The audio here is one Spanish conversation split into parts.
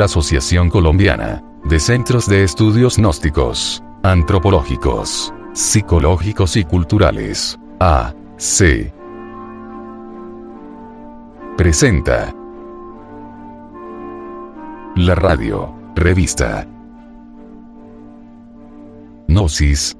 la Asociación Colombiana de Centros de Estudios Gnósticos, Antropológicos, Psicológicos y Culturales, AC. Presenta la radio, revista Gnosis,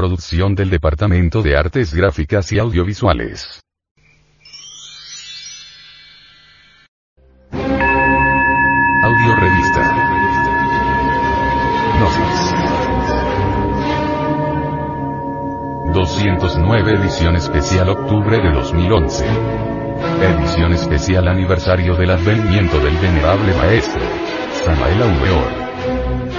producción del Departamento de Artes Gráficas y Audiovisuales. Audio Revista. Gnosis. 209 edición especial octubre de 2011. Edición especial aniversario del advenimiento del venerable maestro, Samael Aumeor.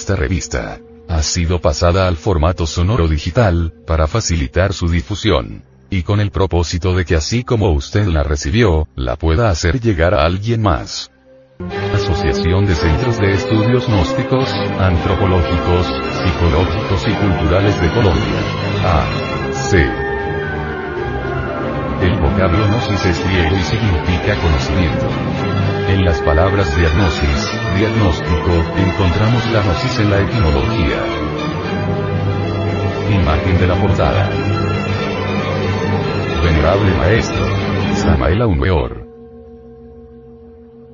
Esta revista ha sido pasada al formato sonoro digital, para facilitar su difusión. Y con el propósito de que así como usted la recibió, la pueda hacer llegar a alguien más. Asociación de Centros de Estudios Gnósticos, Antropológicos, Psicológicos y Culturales de Colombia. A. C. El vocablo gnosis es griego y significa conocimiento. En las palabras diagnosis, diagnóstico, encontramos la gnosis en la etimología. Imagen de la portada. Venerable Maestro. Samael Aumeor.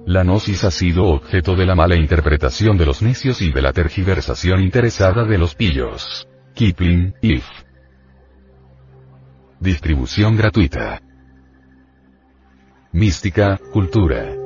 La gnosis ha sido objeto de la mala interpretación de los necios y de la tergiversación interesada de los pillos. Kipling, If. Distribución gratuita. Mística, cultura.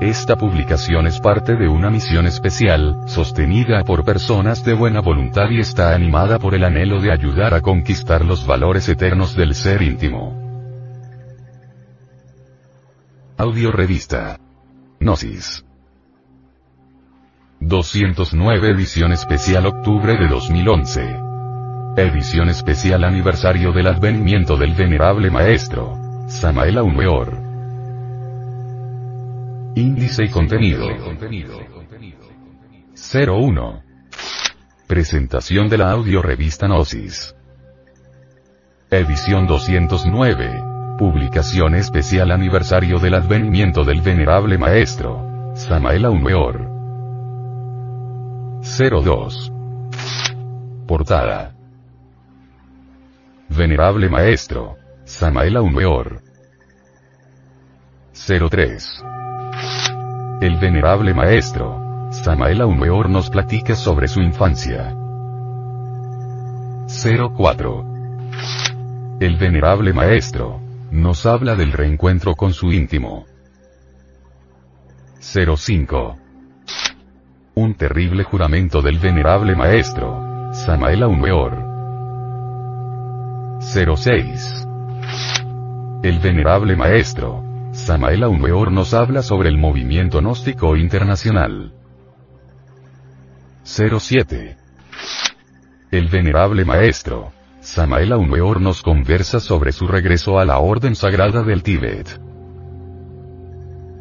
Esta publicación es parte de una misión especial, sostenida por personas de buena voluntad y está animada por el anhelo de ayudar a conquistar los valores eternos del ser íntimo. Audio Revista. Gnosis. 209 Edición Especial Octubre de 2011. Edición Especial Aniversario del Advenimiento del Venerable Maestro. Samael Aumeor. Índice y contenido. 01. Presentación de la audio revista Gnosis. Edición 209. Publicación especial aniversario del advenimiento del venerable maestro. Samael Aumeor. 02. Portada. Venerable Maestro. Samael Aumeor. 03. El Venerable Maestro. Samael Aumeor nos platica sobre su infancia. 04. El Venerable Maestro. Nos habla del reencuentro con su íntimo. 05. Un terrible juramento del venerable maestro. Samael Aumeor. 06. El venerable maestro. Samael Aumeor nos habla sobre el movimiento gnóstico internacional. 07. El venerable maestro. Samael Aumeor nos conversa sobre su regreso a la Orden Sagrada del Tíbet.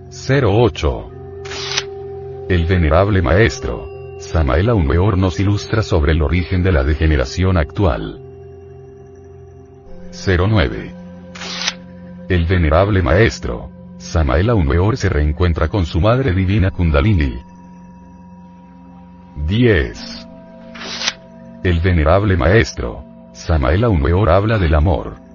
08. El venerable maestro, Samael Aumeor nos ilustra sobre el origen de la degeneración actual. 09. El venerable maestro, Samael Aumeor se reencuentra con su madre divina Kundalini. 10. El venerable maestro, Samael Aumeor habla del amor.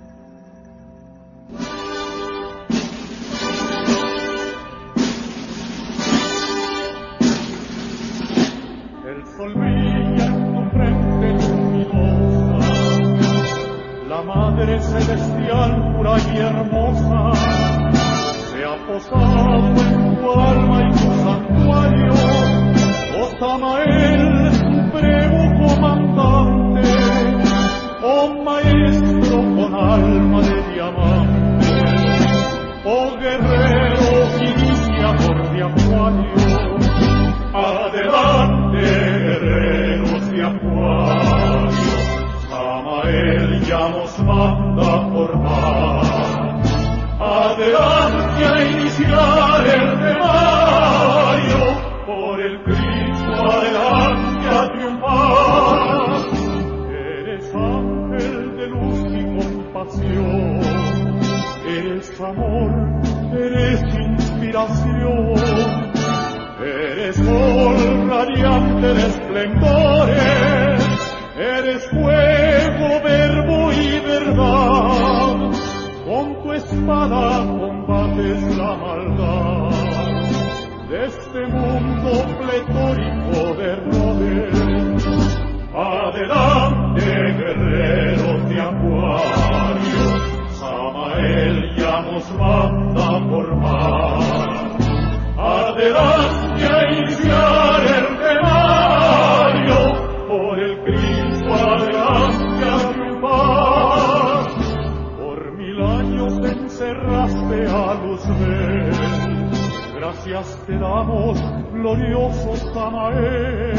Glorioso Samael.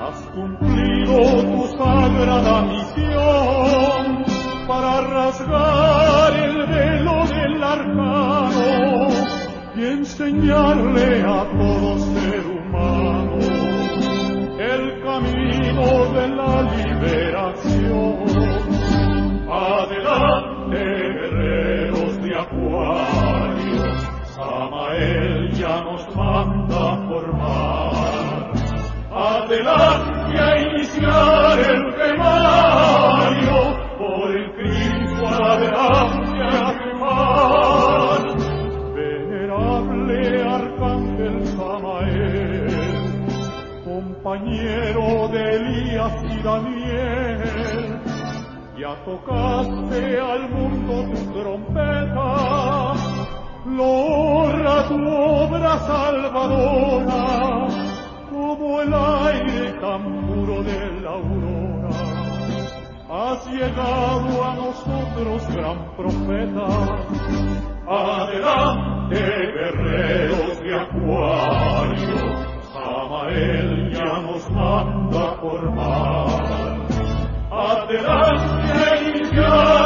Has cumplido tu sagrada misión para rasgar el velo del arcano y enseñarle a todo ser humano el camino de la liberación. Adelante, guerreros de acuario, Samael ya manda formar. Adelante a iniciar el temario, por el Cristo adelante a triunfar venerable arcángel Samael, compañero de Elías y Daniel, ya tocaste al mundo tu trompeta, logra tu obra salvadora, como el aire tan puro de la aurora. Has llegado a nosotros, gran profeta, Adelante, guerreros de acuario, Samael ya nos manda a formar. Adelante a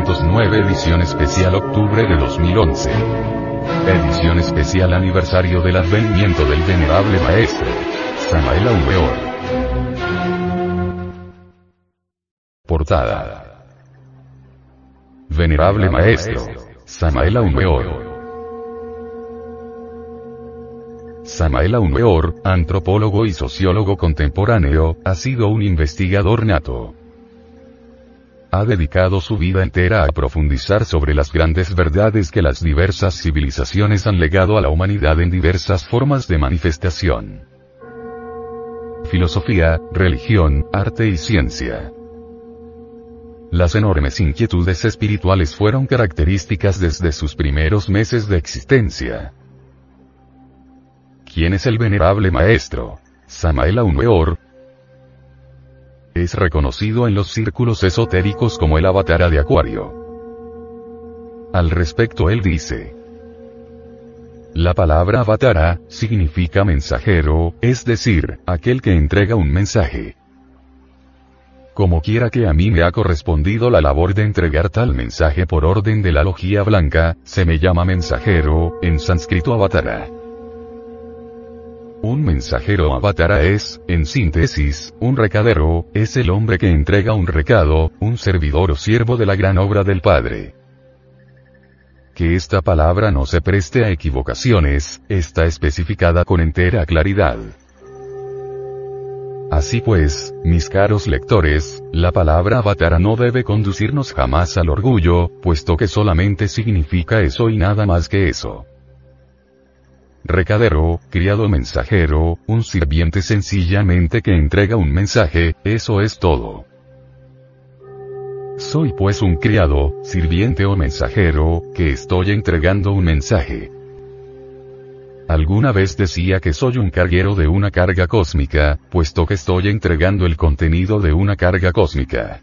209 edición especial octubre de 2011. Edición especial aniversario del advenimiento del venerable maestro. Samael Aumeor. Portada. Venerable maestro. Samael Aumeor. Samael Aumeor, antropólogo y sociólogo contemporáneo, ha sido un investigador nato ha dedicado su vida entera a profundizar sobre las grandes verdades que las diversas civilizaciones han legado a la humanidad en diversas formas de manifestación. Filosofía, religión, arte y ciencia. Las enormes inquietudes espirituales fueron características desde sus primeros meses de existencia. ¿Quién es el venerable maestro? Samael Aumeor, es reconocido en los círculos esotéricos como el avatar de Acuario. Al respecto él dice, la palabra avatara significa mensajero, es decir, aquel que entrega un mensaje. Como quiera que a mí me ha correspondido la labor de entregar tal mensaje por orden de la logía blanca, se me llama mensajero, en sánscrito avatara. Un mensajero avatara es, en síntesis, un recadero, es el hombre que entrega un recado, un servidor o siervo de la gran obra del Padre. Que esta palabra no se preste a equivocaciones, está especificada con entera claridad. Así pues, mis caros lectores, la palabra avatara no debe conducirnos jamás al orgullo, puesto que solamente significa eso y nada más que eso recadero, criado mensajero, un sirviente sencillamente que entrega un mensaje, eso es todo. Soy pues un criado, sirviente o mensajero, que estoy entregando un mensaje. Alguna vez decía que soy un carguero de una carga cósmica, puesto que estoy entregando el contenido de una carga cósmica.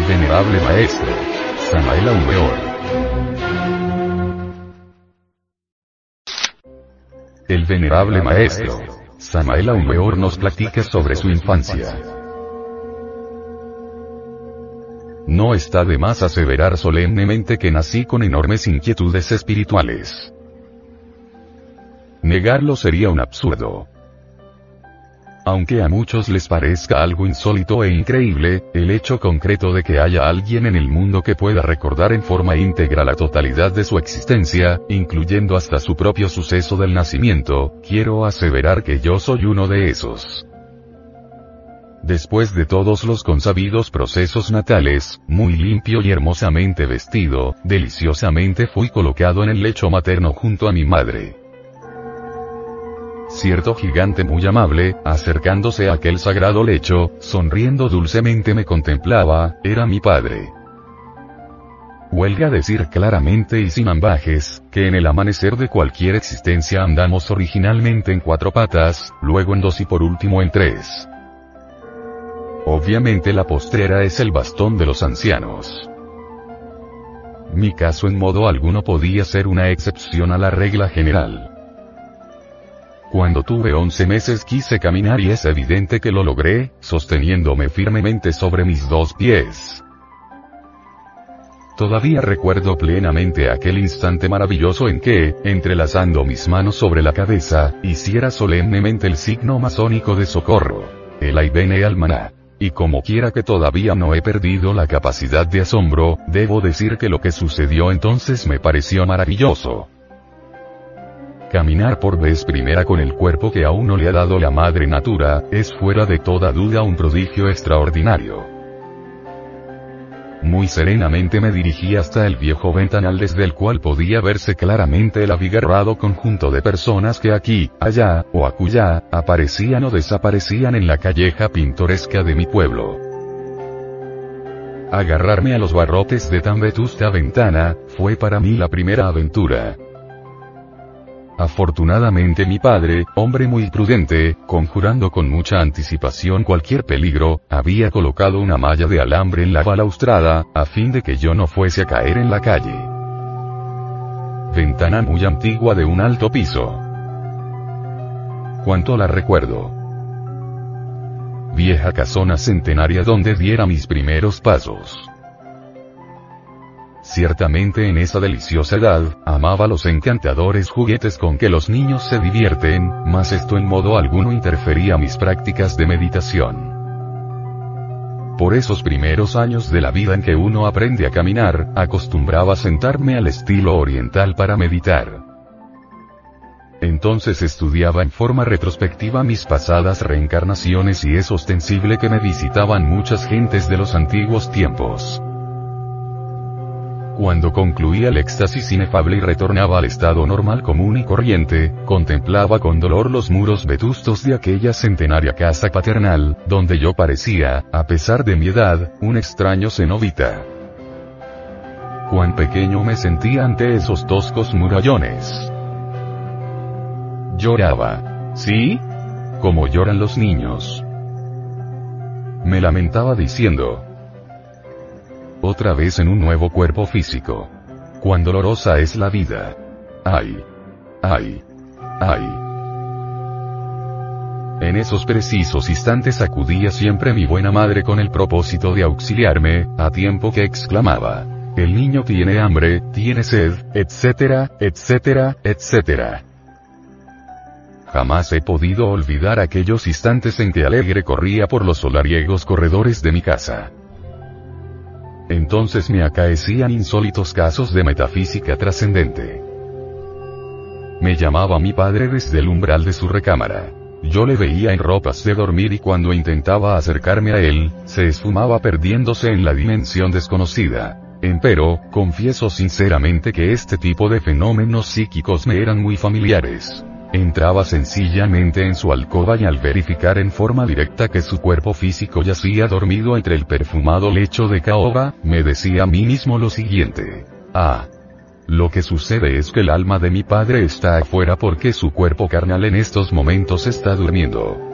Del venerable maestro, Samael Aumeor. El venerable maestro, Samael Aumeor nos platica sobre su infancia. No está de más aseverar solemnemente que nací con enormes inquietudes espirituales. Negarlo sería un absurdo. Aunque a muchos les parezca algo insólito e increíble, el hecho concreto de que haya alguien en el mundo que pueda recordar en forma íntegra la totalidad de su existencia, incluyendo hasta su propio suceso del nacimiento, quiero aseverar que yo soy uno de esos. Después de todos los consabidos procesos natales, muy limpio y hermosamente vestido, deliciosamente fui colocado en el lecho materno junto a mi madre. Cierto gigante muy amable, acercándose a aquel sagrado lecho, sonriendo dulcemente me contemplaba, era mi padre. Huelga decir claramente y sin ambajes, que en el amanecer de cualquier existencia andamos originalmente en cuatro patas, luego en dos y por último en tres. Obviamente la postrera es el bastón de los ancianos. Mi caso en modo alguno podía ser una excepción a la regla general. Cuando tuve 11 meses quise caminar y es evidente que lo logré, sosteniéndome firmemente sobre mis dos pies. Todavía recuerdo plenamente aquel instante maravilloso en que, entrelazando mis manos sobre la cabeza, hiciera solemnemente el signo masónico de socorro. El Aibene Almaná. Y como quiera que todavía no he perdido la capacidad de asombro, debo decir que lo que sucedió entonces me pareció maravilloso. Caminar por vez primera con el cuerpo que aún no le ha dado la madre natura, es fuera de toda duda un prodigio extraordinario. Muy serenamente me dirigí hasta el viejo ventanal desde el cual podía verse claramente el abigarrado conjunto de personas que aquí, allá, o acullá, aparecían o desaparecían en la calleja pintoresca de mi pueblo. Agarrarme a los barrotes de tan vetusta ventana, fue para mí la primera aventura. Afortunadamente mi padre, hombre muy prudente, conjurando con mucha anticipación cualquier peligro, había colocado una malla de alambre en la balaustrada, a fin de que yo no fuese a caer en la calle. Ventana muy antigua de un alto piso. Cuánto la recuerdo. Vieja casona centenaria donde diera mis primeros pasos. Ciertamente en esa deliciosa edad, amaba los encantadores juguetes con que los niños se divierten, mas esto en modo alguno interfería mis prácticas de meditación. Por esos primeros años de la vida en que uno aprende a caminar, acostumbraba sentarme al estilo oriental para meditar. Entonces estudiaba en forma retrospectiva mis pasadas reencarnaciones y es ostensible que me visitaban muchas gentes de los antiguos tiempos. Cuando concluía el éxtasis inefable y retornaba al estado normal común y corriente, contemplaba con dolor los muros vetustos de aquella centenaria casa paternal, donde yo parecía, a pesar de mi edad, un extraño cenobita. Cuán pequeño me sentía ante esos toscos murallones. Lloraba. ¿Sí? Como lloran los niños. Me lamentaba diciendo, otra vez en un nuevo cuerpo físico. Cuán dolorosa es la vida. Ay. Ay. Ay. En esos precisos instantes acudía siempre mi buena madre con el propósito de auxiliarme, a tiempo que exclamaba. El niño tiene hambre, tiene sed, etcétera, etcétera, etcétera. Jamás he podido olvidar aquellos instantes en que alegre corría por los solariegos corredores de mi casa. Entonces me acaecían insólitos casos de metafísica trascendente. Me llamaba mi padre desde el umbral de su recámara. Yo le veía en ropas de dormir y cuando intentaba acercarme a él, se esfumaba perdiéndose en la dimensión desconocida. Empero, confieso sinceramente que este tipo de fenómenos psíquicos me eran muy familiares. Entraba sencillamente en su alcoba y al verificar en forma directa que su cuerpo físico yacía dormido entre el perfumado lecho de caoba, me decía a mí mismo lo siguiente. Ah. Lo que sucede es que el alma de mi padre está afuera porque su cuerpo carnal en estos momentos está durmiendo.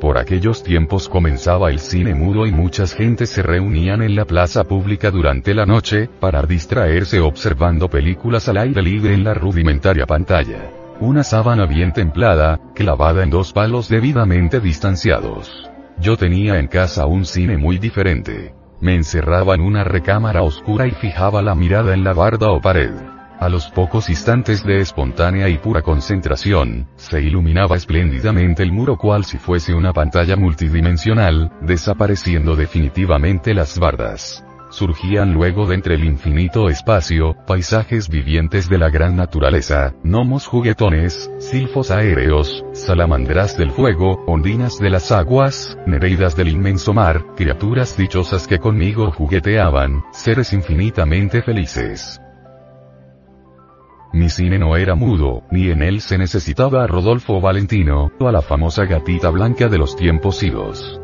Por aquellos tiempos comenzaba el cine mudo y muchas gentes se reunían en la plaza pública durante la noche, para distraerse observando películas al aire libre en la rudimentaria pantalla. Una sábana bien templada, clavada en dos palos debidamente distanciados. Yo tenía en casa un cine muy diferente. Me encerraba en una recámara oscura y fijaba la mirada en la barda o pared. A los pocos instantes de espontánea y pura concentración, se iluminaba espléndidamente el muro cual si fuese una pantalla multidimensional, desapareciendo definitivamente las bardas. Surgían luego de entre el infinito espacio, paisajes vivientes de la gran naturaleza, gnomos juguetones, silfos aéreos, salamandras del fuego, ondinas de las aguas, nereidas del inmenso mar, criaturas dichosas que conmigo jugueteaban, seres infinitamente felices. Mi cine no era mudo, ni en él se necesitaba a Rodolfo Valentino, o a la famosa gatita blanca de los tiempos idos.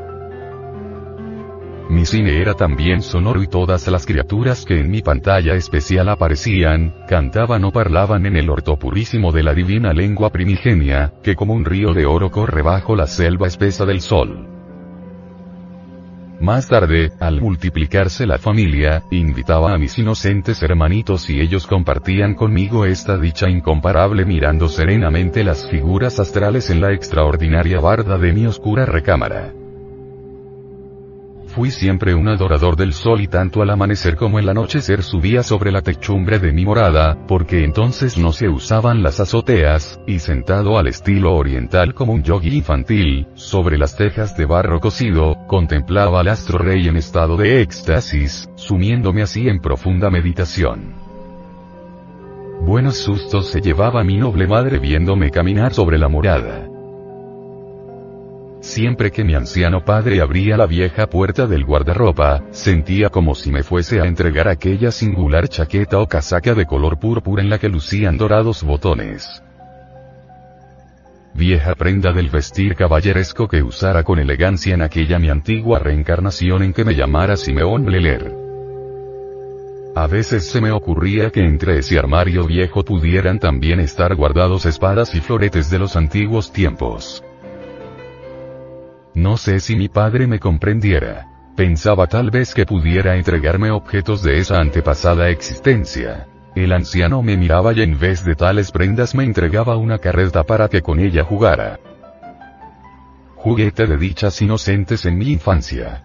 Mi cine era también sonoro y todas las criaturas que en mi pantalla especial aparecían, cantaban o parlaban en el orto purísimo de la divina lengua primigenia, que como un río de oro corre bajo la selva espesa del sol. Más tarde, al multiplicarse la familia, invitaba a mis inocentes hermanitos y ellos compartían conmigo esta dicha incomparable mirando serenamente las figuras astrales en la extraordinaria barda de mi oscura recámara. Fui siempre un adorador del sol y tanto al amanecer como el anochecer subía sobre la techumbre de mi morada, porque entonces no se usaban las azoteas, y sentado al estilo oriental como un yogi infantil, sobre las tejas de barro cocido, contemplaba al astro rey en estado de éxtasis, sumiéndome así en profunda meditación. Buenos sustos se llevaba mi noble madre viéndome caminar sobre la morada. Siempre que mi anciano padre abría la vieja puerta del guardarropa, sentía como si me fuese a entregar aquella singular chaqueta o casaca de color púrpura en la que lucían dorados botones. Vieja prenda del vestir caballeresco que usara con elegancia en aquella mi antigua reencarnación en que me llamara Simeón Bleler. A veces se me ocurría que entre ese armario viejo pudieran también estar guardados espadas y floretes de los antiguos tiempos. No sé si mi padre me comprendiera. Pensaba tal vez que pudiera entregarme objetos de esa antepasada existencia. El anciano me miraba y en vez de tales prendas me entregaba una carreta para que con ella jugara. Juguete de dichas inocentes en mi infancia.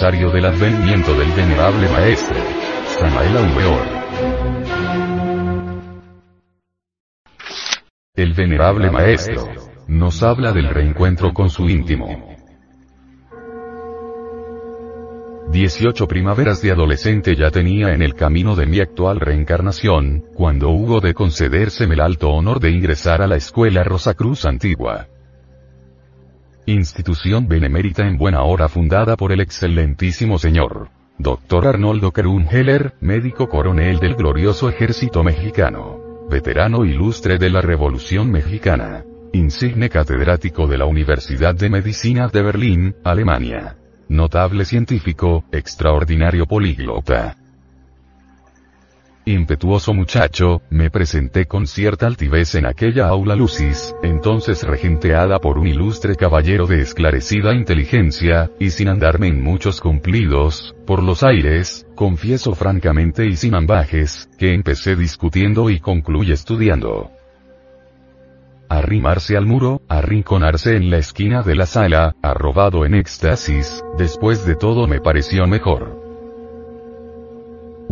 Del advenimiento del venerable maestro. Samael Aumeor. El venerable maestro nos habla del reencuentro con su íntimo. 18 primaveras de adolescente ya tenía en el camino de mi actual reencarnación, cuando hubo de concedérseme el alto honor de ingresar a la escuela Rosacruz Antigua. Institución benemérita en buena hora fundada por el excelentísimo señor Dr. Arnoldo Heller, médico coronel del glorioso ejército mexicano, veterano ilustre de la Revolución Mexicana, insigne catedrático de la Universidad de Medicina de Berlín, Alemania, notable científico, extraordinario políglota, impetuoso muchacho, me presenté con cierta altivez en aquella aula lucis, entonces regenteada por un ilustre caballero de esclarecida inteligencia, y sin andarme en muchos cumplidos, por los aires, confieso francamente y sin ambajes, que empecé discutiendo y concluye estudiando. Arrimarse al muro, arrinconarse en la esquina de la sala, arrobado en éxtasis, después de todo me pareció mejor.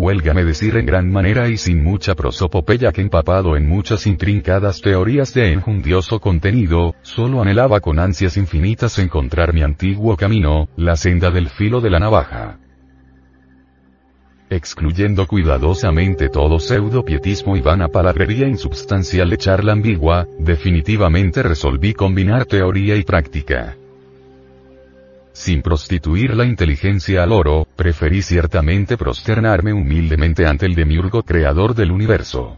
Huélgame decir en gran manera y sin mucha prosopopeya que empapado en muchas intrincadas teorías de enjundioso contenido, solo anhelaba con ansias infinitas encontrar mi antiguo camino, la senda del filo de la navaja. Excluyendo cuidadosamente todo pseudo pietismo y vana palabrería insubstancial de charla ambigua, definitivamente resolví combinar teoría y práctica. Sin prostituir la inteligencia al oro, preferí ciertamente prosternarme humildemente ante el demiurgo creador del universo.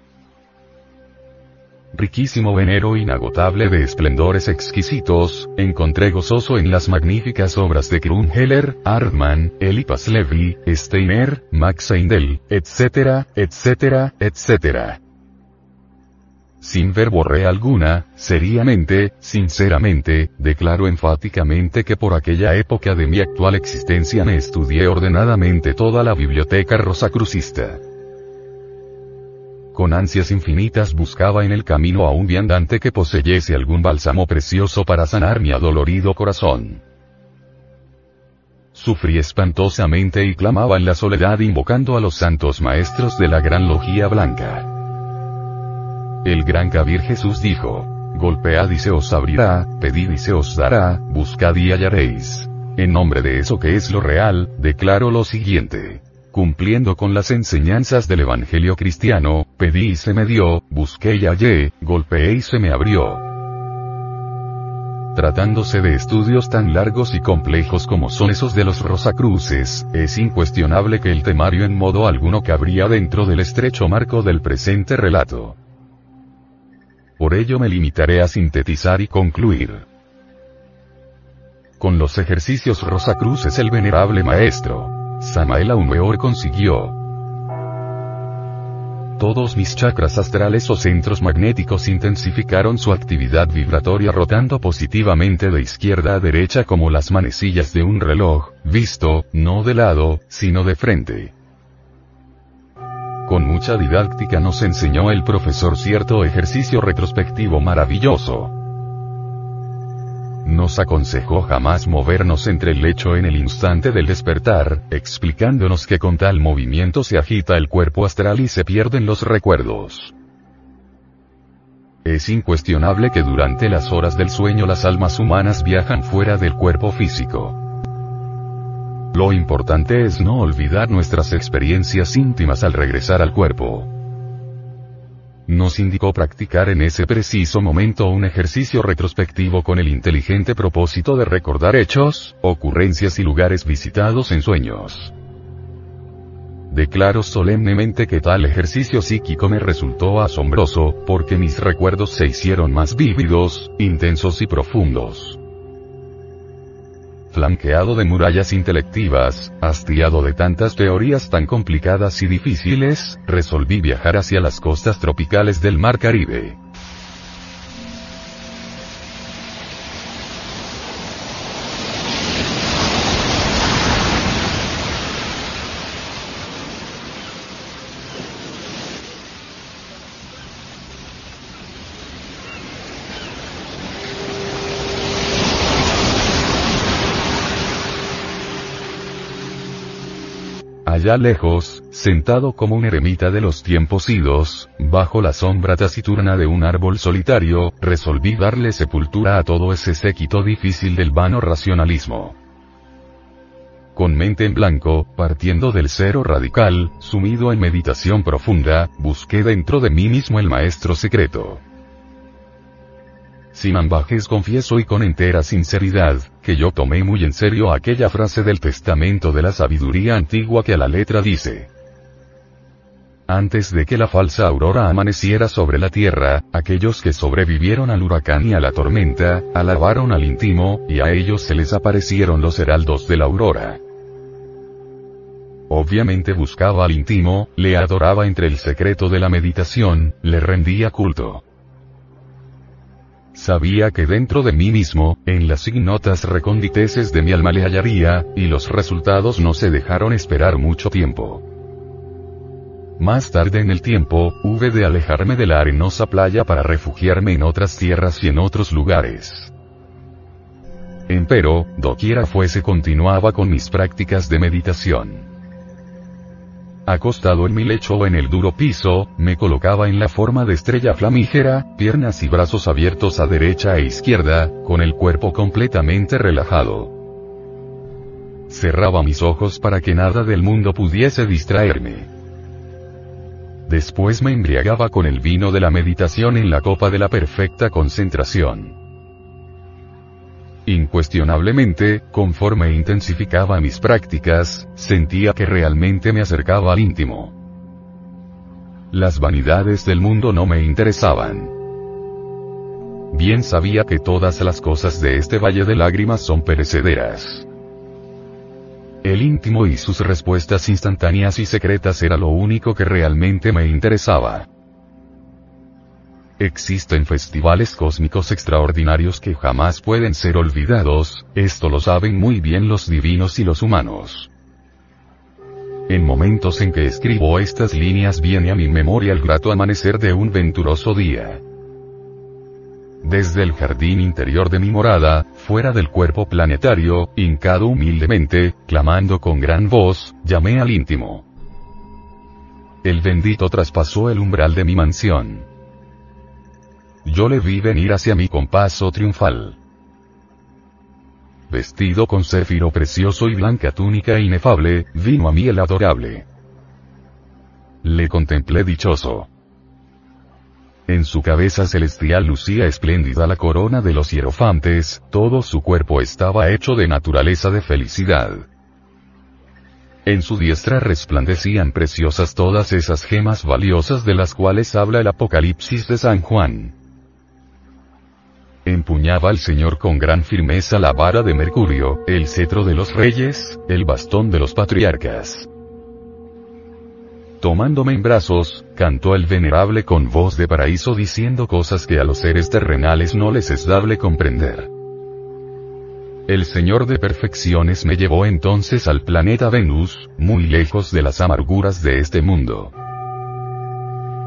Riquísimo venero inagotable de esplendores exquisitos, encontré gozoso en las magníficas obras de Krumheller, Hartmann, Elipas Levi, Steiner, Max Heindel, etc., etc., etc sin verborrea alguna, seriamente, sinceramente, declaro enfáticamente que por aquella época de mi actual existencia me estudié ordenadamente toda la biblioteca rosacrucista. Con ansias infinitas buscaba en el camino a un viandante que poseyese algún bálsamo precioso para sanar mi adolorido corazón. Sufrí espantosamente y clamaba en la soledad invocando a los santos maestros de la gran logía blanca. El gran Kabir Jesús dijo, golpead y se os abrirá, pedid y se os dará, buscad y hallaréis. En nombre de eso que es lo real, declaro lo siguiente. Cumpliendo con las enseñanzas del Evangelio cristiano, pedí y se me dio, busqué y hallé, golpeé y se me abrió. Tratándose de estudios tan largos y complejos como son esos de los Rosacruces, es incuestionable que el temario en modo alguno cabría dentro del estrecho marco del presente relato. Por ello me limitaré a sintetizar y concluir. Con los ejercicios Rosacruces el venerable maestro, Samael Aumeor consiguió todos mis chakras astrales o centros magnéticos intensificaron su actividad vibratoria rotando positivamente de izquierda a derecha como las manecillas de un reloj, visto, no de lado, sino de frente. Con mucha didáctica nos enseñó el profesor cierto ejercicio retrospectivo maravilloso. Nos aconsejó jamás movernos entre el lecho en el instante del despertar, explicándonos que con tal movimiento se agita el cuerpo astral y se pierden los recuerdos. Es incuestionable que durante las horas del sueño las almas humanas viajan fuera del cuerpo físico. Lo importante es no olvidar nuestras experiencias íntimas al regresar al cuerpo. Nos indicó practicar en ese preciso momento un ejercicio retrospectivo con el inteligente propósito de recordar hechos, ocurrencias y lugares visitados en sueños. Declaro solemnemente que tal ejercicio psíquico me resultó asombroso, porque mis recuerdos se hicieron más vívidos, intensos y profundos flanqueado de murallas intelectivas, hastiado de tantas teorías tan complicadas y difíciles, resolví viajar hacia las costas tropicales del Mar Caribe. Allá lejos, sentado como un eremita de los tiempos idos, bajo la sombra taciturna de un árbol solitario, resolví darle sepultura a todo ese séquito difícil del vano racionalismo. Con mente en blanco, partiendo del cero radical, sumido en meditación profunda, busqué dentro de mí mismo el maestro secreto. sin ambajes confieso y con entera sinceridad, que yo tomé muy en serio aquella frase del testamento de la sabiduría antigua que a la letra dice. Antes de que la falsa aurora amaneciera sobre la tierra, aquellos que sobrevivieron al huracán y a la tormenta, alabaron al íntimo, y a ellos se les aparecieron los heraldos de la aurora. Obviamente buscaba al íntimo, le adoraba entre el secreto de la meditación, le rendía culto. Sabía que dentro de mí mismo, en las ignotas reconditeces de mi alma le hallaría, y los resultados no se dejaron esperar mucho tiempo. Más tarde en el tiempo, hube de alejarme de la arenosa playa para refugiarme en otras tierras y en otros lugares. Empero, doquiera fuese continuaba con mis prácticas de meditación. Acostado en mi lecho o en el duro piso, me colocaba en la forma de estrella flamígera, piernas y brazos abiertos a derecha e izquierda, con el cuerpo completamente relajado. Cerraba mis ojos para que nada del mundo pudiese distraerme. Después me embriagaba con el vino de la meditación en la copa de la perfecta concentración. Incuestionablemente, conforme intensificaba mis prácticas, sentía que realmente me acercaba al íntimo. Las vanidades del mundo no me interesaban. Bien sabía que todas las cosas de este valle de lágrimas son perecederas. El íntimo y sus respuestas instantáneas y secretas era lo único que realmente me interesaba. Existen festivales cósmicos extraordinarios que jamás pueden ser olvidados, esto lo saben muy bien los divinos y los humanos. En momentos en que escribo estas líneas viene a mi memoria el grato amanecer de un venturoso día. Desde el jardín interior de mi morada, fuera del cuerpo planetario, hincado humildemente, clamando con gran voz, llamé al íntimo. El bendito traspasó el umbral de mi mansión. Yo le vi venir hacia mí con paso triunfal. Vestido con céfiro precioso y blanca túnica inefable, vino a mí el adorable. Le contemplé dichoso. En su cabeza celestial lucía espléndida la corona de los hierofantes, todo su cuerpo estaba hecho de naturaleza de felicidad. En su diestra resplandecían preciosas todas esas gemas valiosas de las cuales habla el Apocalipsis de San Juan. Empuñaba el Señor con gran firmeza la vara de Mercurio, el cetro de los reyes, el bastón de los patriarcas. Tomándome en brazos, cantó el venerable con voz de paraíso diciendo cosas que a los seres terrenales no les es dable comprender. El Señor de perfecciones me llevó entonces al planeta Venus, muy lejos de las amarguras de este mundo.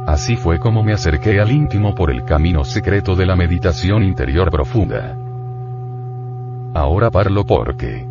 Así fue como me acerqué al íntimo por el camino secreto de la meditación interior profunda. Ahora parlo porque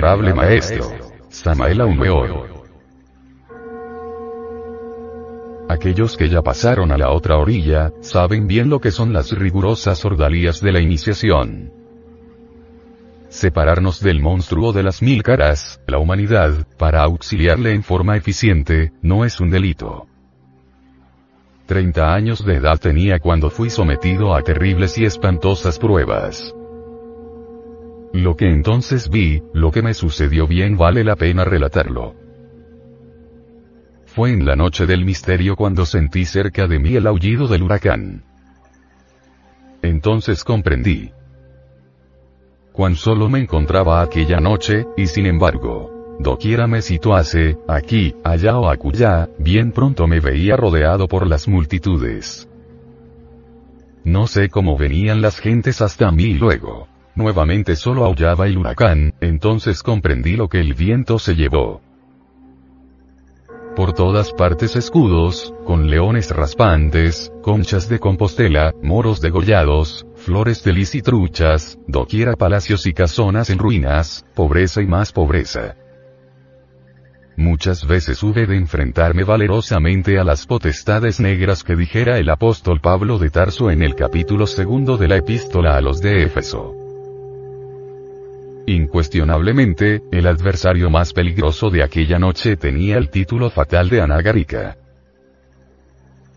Venerable maestro. Samael Aumeor. Aquellos que ya pasaron a la otra orilla, saben bien lo que son las rigurosas ordalías de la iniciación. Separarnos del monstruo de las mil caras, la humanidad, para auxiliarle en forma eficiente, no es un delito. Treinta años de edad tenía cuando fui sometido a terribles y espantosas pruebas. Lo que entonces vi, lo que me sucedió bien vale la pena relatarlo. Fue en la noche del misterio cuando sentí cerca de mí el aullido del huracán. Entonces comprendí. Cuán solo me encontraba aquella noche, y sin embargo, doquiera me situase, aquí, allá o acullá, bien pronto me veía rodeado por las multitudes. No sé cómo venían las gentes hasta mí luego. Nuevamente solo aullaba el huracán, entonces comprendí lo que el viento se llevó. Por todas partes escudos, con leones raspantes, conchas de Compostela, moros degollados, flores de lis y truchas, doquiera palacios y casonas en ruinas, pobreza y más pobreza. Muchas veces hube de enfrentarme valerosamente a las potestades negras que dijera el apóstol Pablo de Tarso en el capítulo segundo de la epístola a los de Éfeso. Incuestionablemente, el adversario más peligroso de aquella noche tenía el título fatal de Anagarika.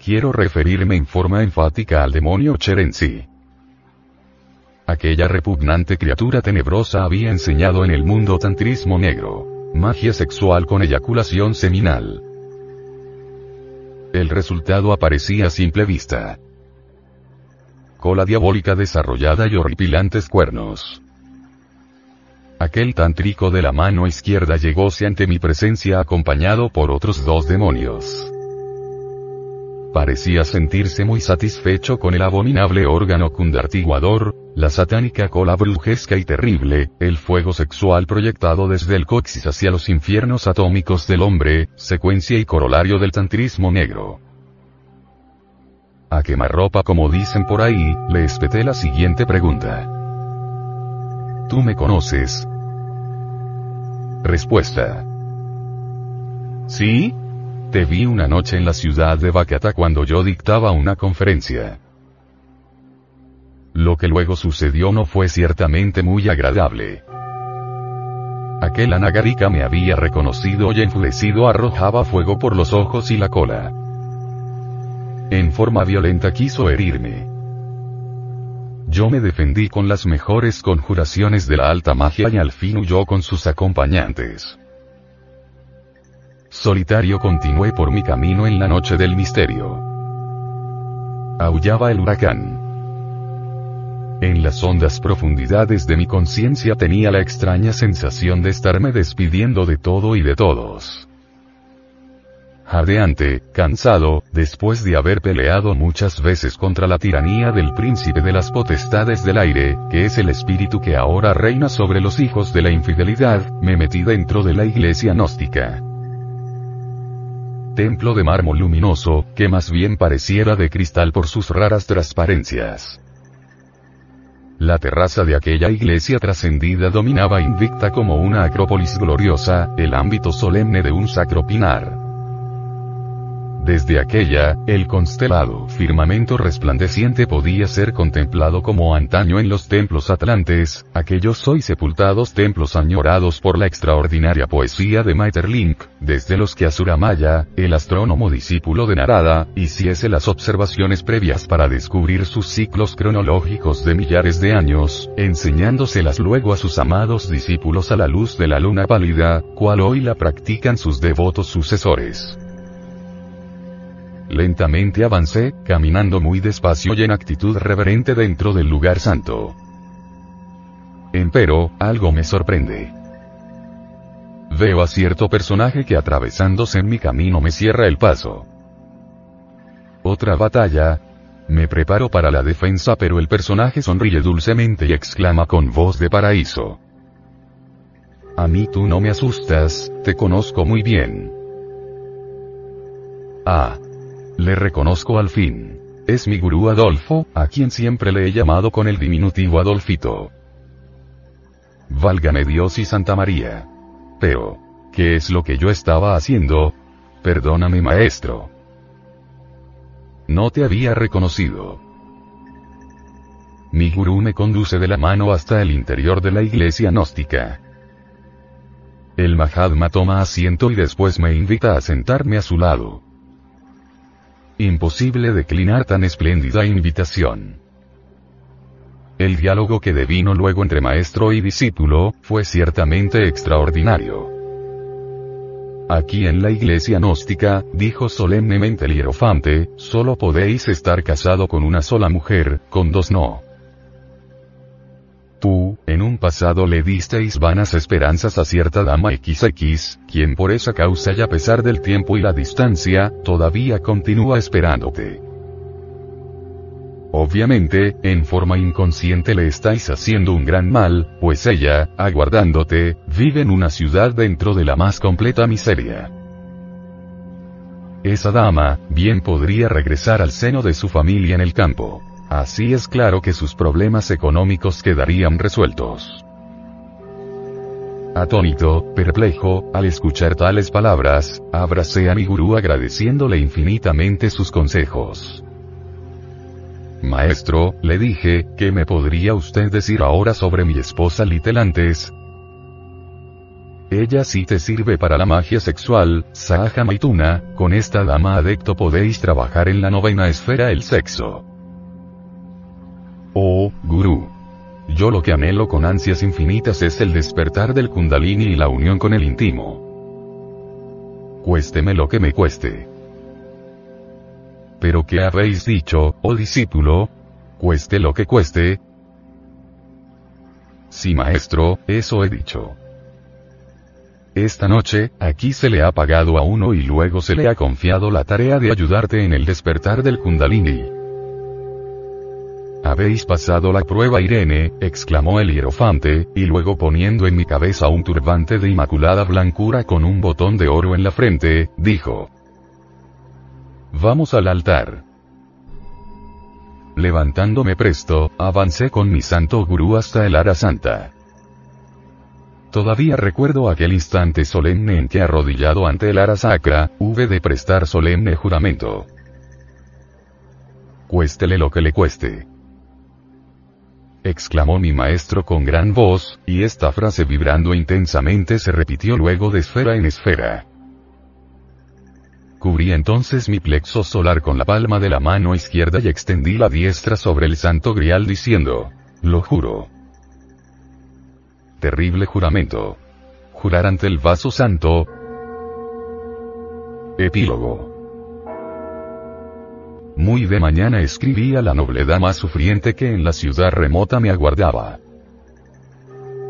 Quiero referirme en forma enfática al demonio Cherenzi. Aquella repugnante criatura tenebrosa había enseñado en el mundo tantrismo negro. Magia sexual con eyaculación seminal. El resultado aparecía a simple vista. Cola diabólica desarrollada y horripilantes cuernos. Aquel tántrico de la mano izquierda llegóse ante mi presencia acompañado por otros dos demonios. Parecía sentirse muy satisfecho con el abominable órgano cundartiguador, la satánica cola brujesca y terrible, el fuego sexual proyectado desde el coxis hacia los infiernos atómicos del hombre, secuencia y corolario del tantrismo negro. A quemarropa como dicen por ahí, le espeté la siguiente pregunta. ¿Tú me conoces? Respuesta. ¿Sí? Te vi una noche en la ciudad de Bacata cuando yo dictaba una conferencia. Lo que luego sucedió no fue ciertamente muy agradable. Aquel anagarika me había reconocido y enfurecido arrojaba fuego por los ojos y la cola. En forma violenta quiso herirme. Yo me defendí con las mejores conjuraciones de la alta magia y al fin huyó con sus acompañantes. Solitario continué por mi camino en la noche del misterio. Aullaba el huracán. En las hondas profundidades de mi conciencia tenía la extraña sensación de estarme despidiendo de todo y de todos jadeante, cansado, después de haber peleado muchas veces contra la tiranía del príncipe de las potestades del aire, que es el espíritu que ahora reina sobre los hijos de la infidelidad, me metí dentro de la iglesia gnóstica. Templo de mármol luminoso, que más bien pareciera de cristal por sus raras transparencias. La terraza de aquella iglesia trascendida dominaba invicta como una acrópolis gloriosa, el ámbito solemne de un sacro pinar. Desde aquella, el constelado firmamento resplandeciente podía ser contemplado como antaño en los templos atlantes, aquellos hoy sepultados templos añorados por la extraordinaria poesía de Maeterlinck, desde los que Maya, el astrónomo discípulo de Narada, hiciese las observaciones previas para descubrir sus ciclos cronológicos de millares de años, enseñándoselas luego a sus amados discípulos a la luz de la luna pálida, cual hoy la practican sus devotos sucesores. Lentamente avancé, caminando muy despacio y en actitud reverente dentro del lugar santo. Empero, algo me sorprende. Veo a cierto personaje que atravesándose en mi camino me cierra el paso. Otra batalla. Me preparo para la defensa pero el personaje sonríe dulcemente y exclama con voz de paraíso. A mí tú no me asustas, te conozco muy bien. Ah. Le reconozco al fin. Es mi gurú Adolfo, a quien siempre le he llamado con el diminutivo Adolfito. Válgame Dios y Santa María. Pero, ¿qué es lo que yo estaba haciendo? Perdóname maestro. No te había reconocido. Mi gurú me conduce de la mano hasta el interior de la iglesia gnóstica. El Mahatma toma asiento y después me invita a sentarme a su lado. Imposible declinar tan espléndida invitación. El diálogo que devino luego entre maestro y discípulo, fue ciertamente extraordinario. Aquí en la iglesia gnóstica, dijo solemnemente el hierofante, solo podéis estar casado con una sola mujer, con dos no. Tú, en un pasado le disteis vanas esperanzas a cierta dama XX, quien por esa causa y a pesar del tiempo y la distancia, todavía continúa esperándote. Obviamente, en forma inconsciente le estáis haciendo un gran mal, pues ella, aguardándote, vive en una ciudad dentro de la más completa miseria. Esa dama, bien podría regresar al seno de su familia en el campo. Así es claro que sus problemas económicos quedarían resueltos. Atónito, perplejo, al escuchar tales palabras, abracé a mi gurú agradeciéndole infinitamente sus consejos. Maestro, le dije, ¿qué me podría usted decir ahora sobre mi esposa Litelantes? Ella sí te sirve para la magia sexual, Sahaja Maituna, con esta dama adecto podéis trabajar en la novena esfera el sexo. Oh, gurú. Yo lo que anhelo con ansias infinitas es el despertar del kundalini y la unión con el íntimo. Cuésteme lo que me cueste. Pero ¿qué habéis dicho, oh discípulo? Cueste lo que cueste. Sí, maestro, eso he dicho. Esta noche, aquí se le ha pagado a uno y luego se le ha confiado la tarea de ayudarte en el despertar del kundalini. Habéis pasado la prueba Irene, exclamó el hierofante, y luego poniendo en mi cabeza un turbante de inmaculada blancura con un botón de oro en la frente, dijo. Vamos al altar. Levantándome presto, avancé con mi santo gurú hasta el ara santa. Todavía recuerdo aquel instante solemne en que arrodillado ante el ara sacra, hube de prestar solemne juramento. Cuéstele lo que le cueste exclamó mi maestro con gran voz, y esta frase vibrando intensamente se repitió luego de esfera en esfera. Cubrí entonces mi plexo solar con la palma de la mano izquierda y extendí la diestra sobre el santo grial diciendo, lo juro. Terrible juramento. Jurar ante el vaso santo. Epílogo. Muy de mañana escribí a la noble dama sufriente que en la ciudad remota me aguardaba.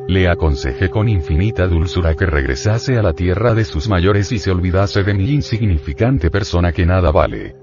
Le aconsejé con infinita dulzura que regresase a la tierra de sus mayores y se olvidase de mi insignificante persona que nada vale.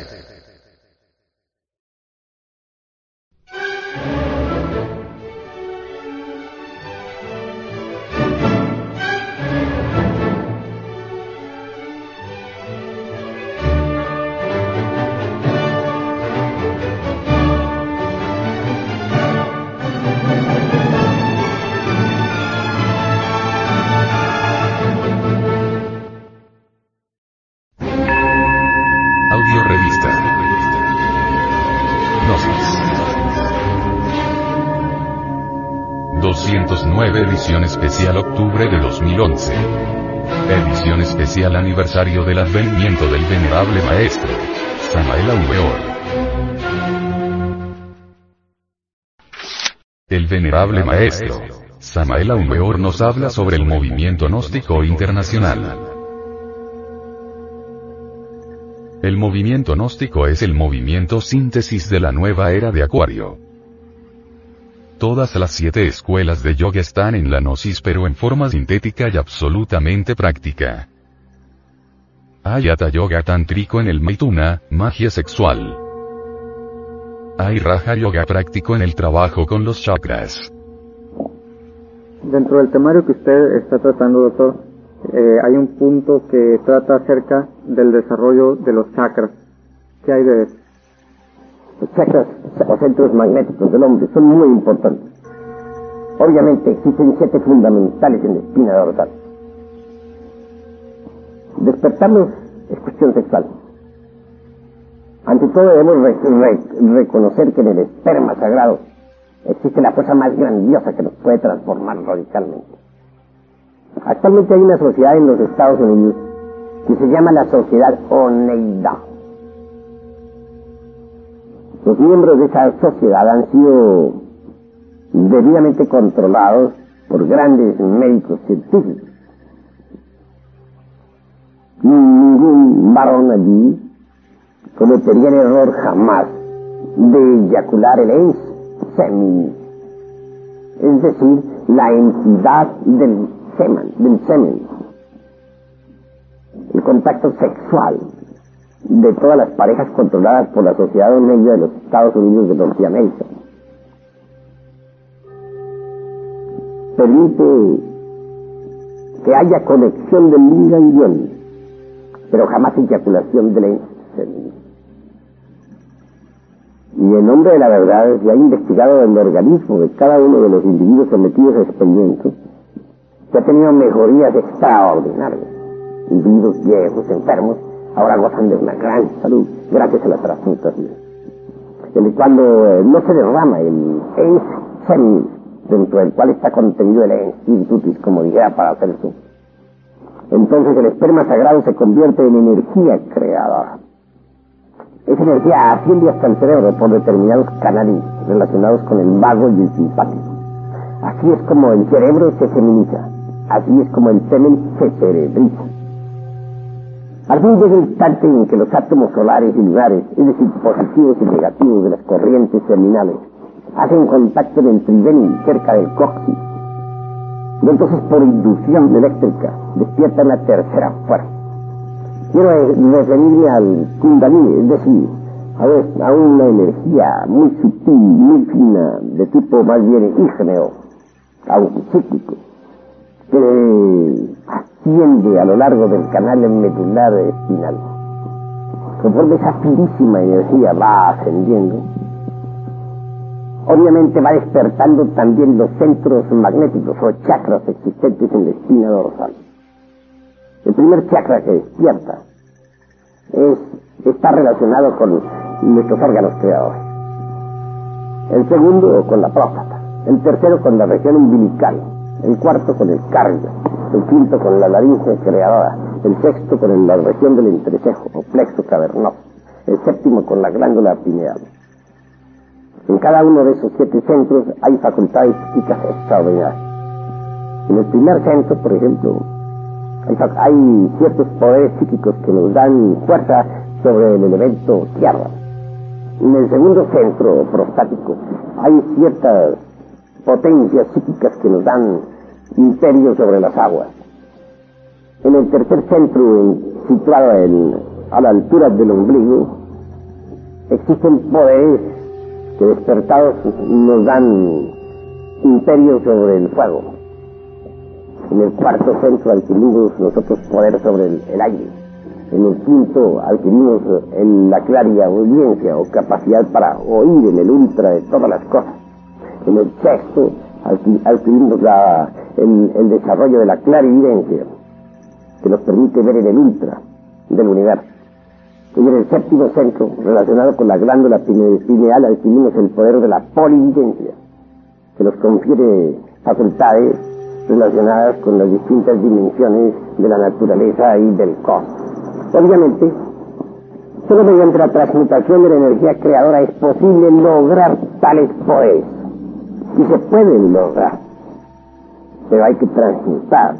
Del del venerable maestro. El venerable maestro. Samael Aumeor nos habla sobre el movimiento gnóstico internacional. El movimiento gnóstico es el movimiento síntesis de la nueva era de Acuario. Todas las siete escuelas de yoga están en la gnosis pero en forma sintética y absolutamente práctica. Hay Hatha Yoga tántrico en el Maituna, magia sexual. Hay Raja Yoga práctico en el trabajo con los chakras. Dentro del temario que usted está tratando, doctor, eh, hay un punto que trata acerca del desarrollo de los chakras. ¿Qué hay de eso? Los chakras o centros magnéticos del hombre son muy importantes. Obviamente existen siete fundamentales en la espina dorsal. Despertarlos es cuestión sexual. Ante todo debemos re- re- reconocer que en el esperma sagrado existe la fuerza más grandiosa que nos puede transformar radicalmente. Actualmente hay una sociedad en los Estados Unidos que se llama la Sociedad Oneida. Los miembros de esa sociedad han sido debidamente controlados por grandes médicos científicos. Ningún varón allí cometería el error jamás de eyacular el semen, es decir, la entidad del semen, del semen, el contacto sexual de todas las parejas controladas por la Sociedad Unida de los Estados Unidos de Norteamérica. Permite que haya conexión del linga y yon, pero jamás eyaculación del semen. Y en nombre de la verdad se ha investigado el organismo de cada uno de los individuos sometidos a experimentos que ha tenido mejorías extraordinarias. Individuos viejos, enfermos, ahora gozan de una gran salud gracias a la transmutación. Cuando eh, no se derrama el semen dentro del cual está contenido el espiritutis, como dijera para hacer eso, entonces el esperma sagrado se convierte en energía creadora. Esa energía asciende hasta el cerebro por determinados canales relacionados con el vago y el simpático. Así es como el cerebro se feminiza. Así es como el semen se cerebriza. Al fin llega el instante en que los átomos solares y lunares, es decir, positivos y negativos de las corrientes terminales, hacen contacto en el tridení cerca del coxis. Y entonces por inducción eléctrica despierta una tercera fuerza. Quiero eh, referirme al kundalini, es decir, a, una energía muy sutil, muy fina, de tipo más bien ígneo, cíclico, que asciende a lo largo del canal medular espinal. Conforme esa finísima energía va ascendiendo, obviamente va despertando también los centros magnéticos o chakras existentes en la espina dorsal. El primer chakra que despierta es, está relacionado con nuestros órganos creadores. El segundo con la próstata. El tercero con la región umbilical. El cuarto con el cardio. El quinto con la laringe creadora. El sexto con la región del entrecejo o plexo cavernoso. El séptimo con la glándula pineal. En cada uno de esos siete centros hay facultades psíquicas extraordinarias. En el primer centro, por ejemplo, hay, hay ciertos poderes psíquicos que nos dan fuerza sobre el elemento tierra. En el segundo centro prostático hay ciertas potencias psíquicas que nos dan imperio sobre las aguas. En el tercer centro, situado a la altura del ombligo, existen poderes que despertados nos dan imperio sobre el fuego. En el cuarto centro adquirimos nosotros poder sobre el, aire. En el quinto adquirimos en la claria audiencia o capacidad para oír en el ultra de todas las cosas. En el sexto adquirimos el, el desarrollo de la clarividencia que nos permite ver en el ultra del universo. Y en el séptimo centro, relacionado con la glándula pineal, adquirimos el poder de la polividencia, que nos confiere facultades relacionadas con las distintas dimensiones de la naturaleza y del cosmos. Obviamente, solo mediante la transmutación de la energía creadora es posible lograr tales poderes. Y se pueden lograr, pero hay que transmutar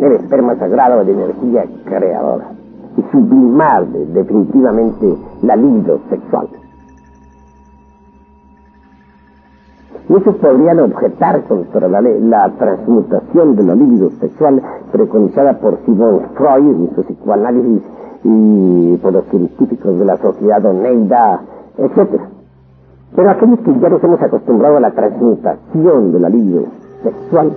el esperma sagrado de energía creadora y sublimar definitivamente la libido sexual. Muchos podrían objetar contra la, la, transmutación de la libido sexual preconizada por Simon Freud en su psicoanálisis y por los científicos de la sociedad Oneida, etc. Pero aquellos que ya nos hemos acostumbrado a la transmutación de la libido sexual,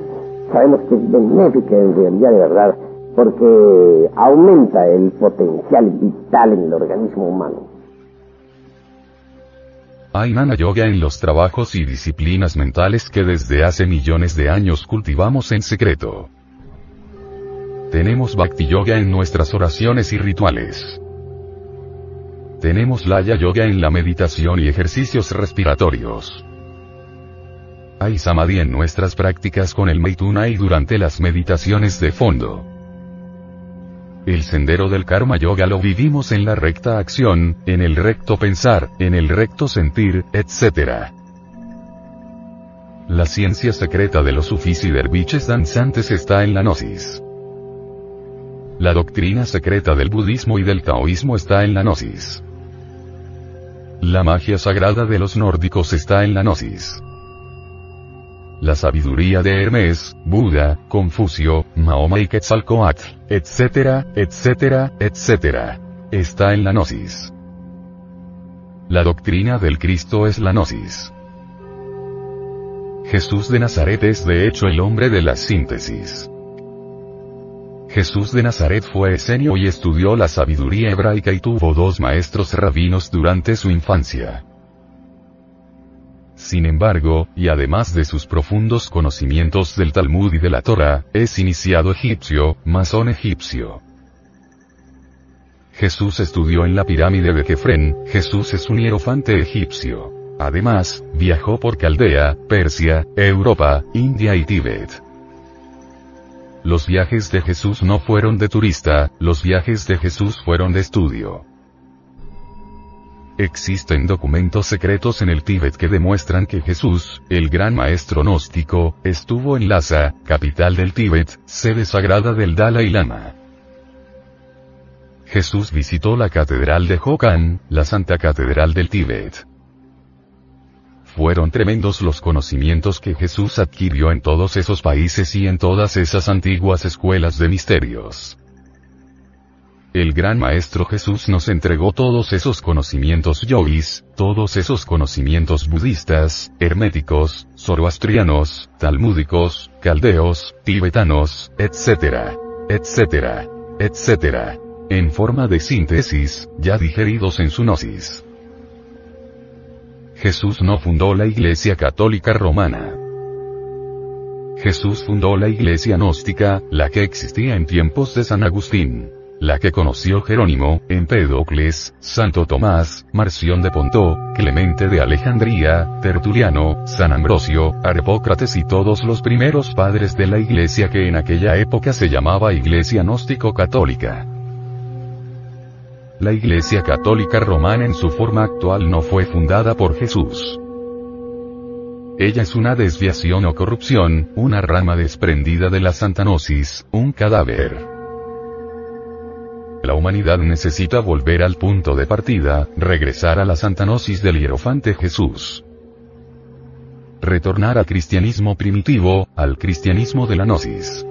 sabemos que es benéfica en realidad de verdad porque aumenta el potencial vital en el organismo humano. Hay nana yoga en los trabajos y disciplinas mentales que desde hace millones de años cultivamos en secreto. Tenemos bhakti yoga en nuestras oraciones y rituales. Tenemos laya yoga en la meditación y ejercicios respiratorios. Hay samadhi en nuestras prácticas con el Maituna y durante las meditaciones de fondo. El sendero del karma yoga lo vivimos en la recta acción, en el recto pensar, en el recto sentir, etc. La ciencia secreta de los sufis y derviches danzantes está en la gnosis. La doctrina secreta del budismo y del taoísmo está en la gnosis. La magia sagrada de los nórdicos está en la gnosis. La sabiduría de Hermes, Buda, Confucio, Mahoma y Quetzalcoatl, etcétera, etcétera, etcétera. Está en la gnosis. La doctrina del Cristo es la gnosis. Jesús de Nazaret es de hecho el hombre de la síntesis. Jesús de Nazaret fue esenio y estudió la sabiduría hebraica y tuvo dos maestros rabinos durante su infancia. Sin embargo, y además de sus profundos conocimientos del Talmud y de la Torah, es iniciado egipcio, masón egipcio. Jesús estudió en la pirámide de Kefren, Jesús es un hierofante egipcio. Además, viajó por Caldea, Persia, Europa, India y Tíbet. Los viajes de Jesús no fueron de turista, los viajes de Jesús fueron de estudio. Existen documentos secretos en el Tíbet que demuestran que Jesús, el gran maestro gnóstico, estuvo en Lhasa, capital del Tíbet, sede sagrada del Dalai Lama. Jesús visitó la catedral de Hokan, la Santa Catedral del Tíbet. Fueron tremendos los conocimientos que Jesús adquirió en todos esos países y en todas esas antiguas escuelas de misterios. El gran maestro Jesús nos entregó todos esos conocimientos yogis, todos esos conocimientos budistas, herméticos, zoroastrianos, talmúdicos, caldeos, tibetanos, etc., etcétera, etcétera, en forma de síntesis, ya digeridos en su gnosis. Jesús no fundó la Iglesia Católica Romana. Jesús fundó la Iglesia Gnóstica, la que existía en tiempos de San Agustín la que conoció Jerónimo, Empédocles, Santo Tomás, Marción de Pontó, Clemente de Alejandría, Tertuliano, San Ambrosio, Arpócrates y todos los primeros padres de la iglesia que en aquella época se llamaba Iglesia Gnóstico-Católica. La Iglesia Católica Romana en su forma actual no fue fundada por Jesús. Ella es una desviación o corrupción, una rama desprendida de la Santanosis, un cadáver. La humanidad necesita volver al punto de partida, regresar a la santanosis del hierofante Jesús. Retornar al cristianismo primitivo, al cristianismo de la gnosis.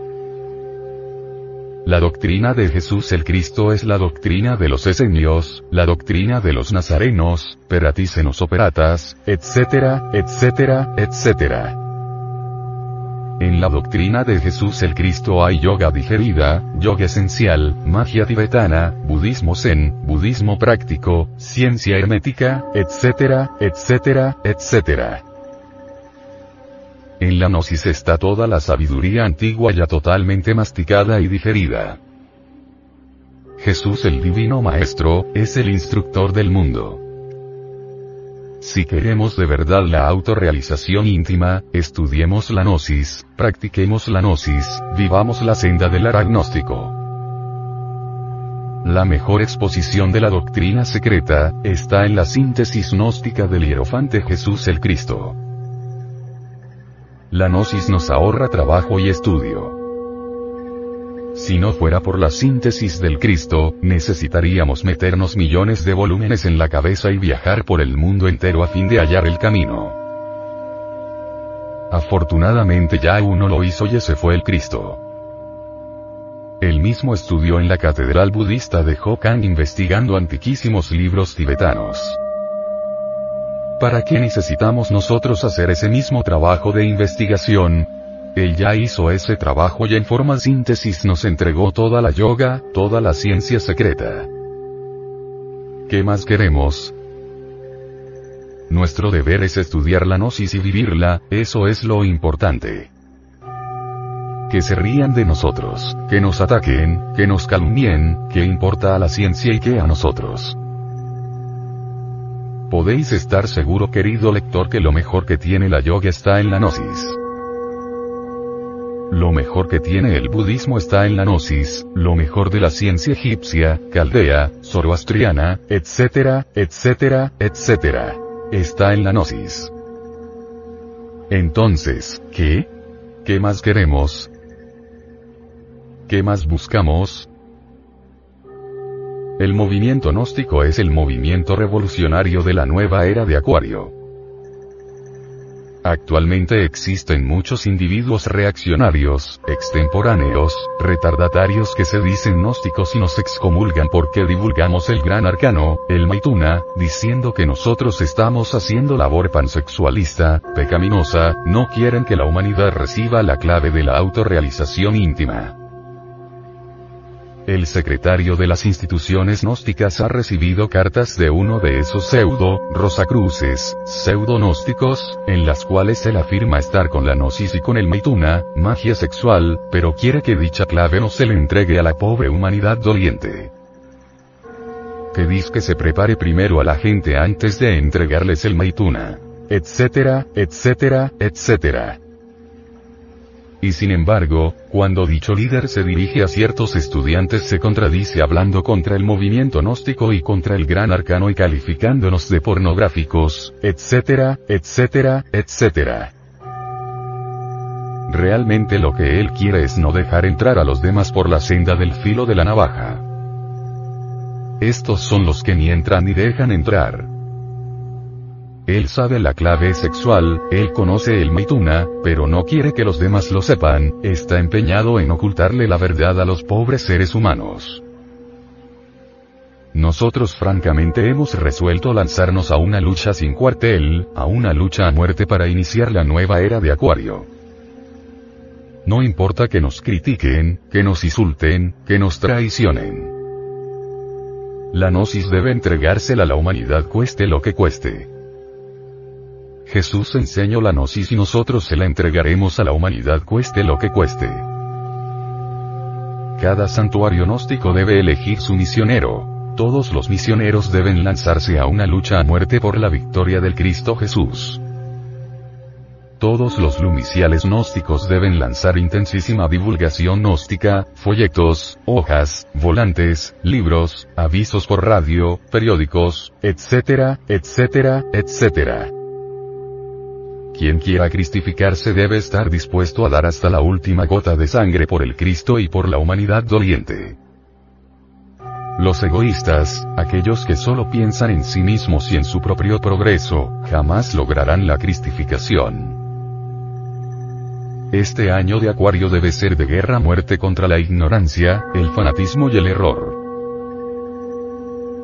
La doctrina de Jesús el Cristo es la doctrina de los esenios, la doctrina de los nazarenos, peratícenos operatas, etcétera, etcétera, etcétera. En la doctrina de Jesús el Cristo hay yoga digerida, yoga esencial, magia tibetana, budismo zen, budismo práctico, ciencia hermética, etcétera, etcétera, etcétera. En la gnosis está toda la sabiduría antigua ya totalmente masticada y digerida. Jesús el Divino Maestro, es el instructor del mundo. Si queremos de verdad la autorrealización íntima, estudiemos la gnosis, practiquemos la gnosis, vivamos la senda del agnóstico. La mejor exposición de la doctrina secreta, está en la síntesis gnóstica del hierofante Jesús el Cristo. La gnosis nos ahorra trabajo y estudio. Si no fuera por la síntesis del Cristo, necesitaríamos meternos millones de volúmenes en la cabeza y viajar por el mundo entero a fin de hallar el camino. Afortunadamente ya uno lo hizo y ese fue el Cristo. Él mismo estudió en la catedral budista de Hokan investigando antiquísimos libros tibetanos. ¿Para qué necesitamos nosotros hacer ese mismo trabajo de investigación? Él ya hizo ese trabajo y en forma síntesis nos entregó toda la yoga, toda la ciencia secreta. ¿Qué más queremos? Nuestro deber es estudiar la gnosis y vivirla, eso es lo importante. Que se rían de nosotros, que nos ataquen, que nos calumnien, ¿qué importa a la ciencia y qué a nosotros? Podéis estar seguro querido lector que lo mejor que tiene la yoga está en la gnosis. Lo mejor que tiene el budismo está en la gnosis, lo mejor de la ciencia egipcia, caldea, zoroastriana, etcétera, etcétera, etcétera. Está en la gnosis. Entonces, ¿qué? ¿Qué más queremos? ¿Qué más buscamos? El movimiento gnóstico es el movimiento revolucionario de la nueva era de Acuario. Actualmente existen muchos individuos reaccionarios, extemporáneos, retardatarios que se dicen gnósticos y nos excomulgan porque divulgamos el gran arcano, el Maituna, diciendo que nosotros estamos haciendo labor pansexualista, pecaminosa, no quieren que la humanidad reciba la clave de la autorrealización íntima. El secretario de las instituciones gnósticas ha recibido cartas de uno de esos pseudo, rosacruces, pseudo gnósticos, en las cuales él afirma estar con la gnosis y con el maituna, magia sexual, pero quiere que dicha clave no se le entregue a la pobre humanidad doliente. Que dice que se prepare primero a la gente antes de entregarles el maituna. Etcétera, etcétera, etcétera. Y sin embargo, cuando dicho líder se dirige a ciertos estudiantes se contradice hablando contra el movimiento gnóstico y contra el gran arcano y calificándonos de pornográficos, etcétera, etcétera, etcétera. Realmente lo que él quiere es no dejar entrar a los demás por la senda del filo de la navaja. Estos son los que ni entran ni dejan entrar. Él sabe la clave sexual, él conoce el maituna, pero no quiere que los demás lo sepan, está empeñado en ocultarle la verdad a los pobres seres humanos. Nosotros francamente hemos resuelto lanzarnos a una lucha sin cuartel, a una lucha a muerte para iniciar la nueva era de Acuario. No importa que nos critiquen, que nos insulten, que nos traicionen. La gnosis debe entregársela a la humanidad cueste lo que cueste. Jesús enseñó la gnosis y nosotros se la entregaremos a la humanidad cueste lo que cueste. Cada santuario gnóstico debe elegir su misionero. Todos los misioneros deben lanzarse a una lucha a muerte por la victoria del Cristo Jesús. Todos los lumiciales gnósticos deben lanzar intensísima divulgación gnóstica, folletos, hojas, volantes, libros, avisos por radio, periódicos, etcétera, etcétera, etcétera. Quien quiera cristificarse debe estar dispuesto a dar hasta la última gota de sangre por el Cristo y por la humanidad doliente. Los egoístas, aquellos que solo piensan en sí mismos y en su propio progreso, jamás lograrán la cristificación. Este año de Acuario debe ser de guerra-muerte contra la ignorancia, el fanatismo y el error.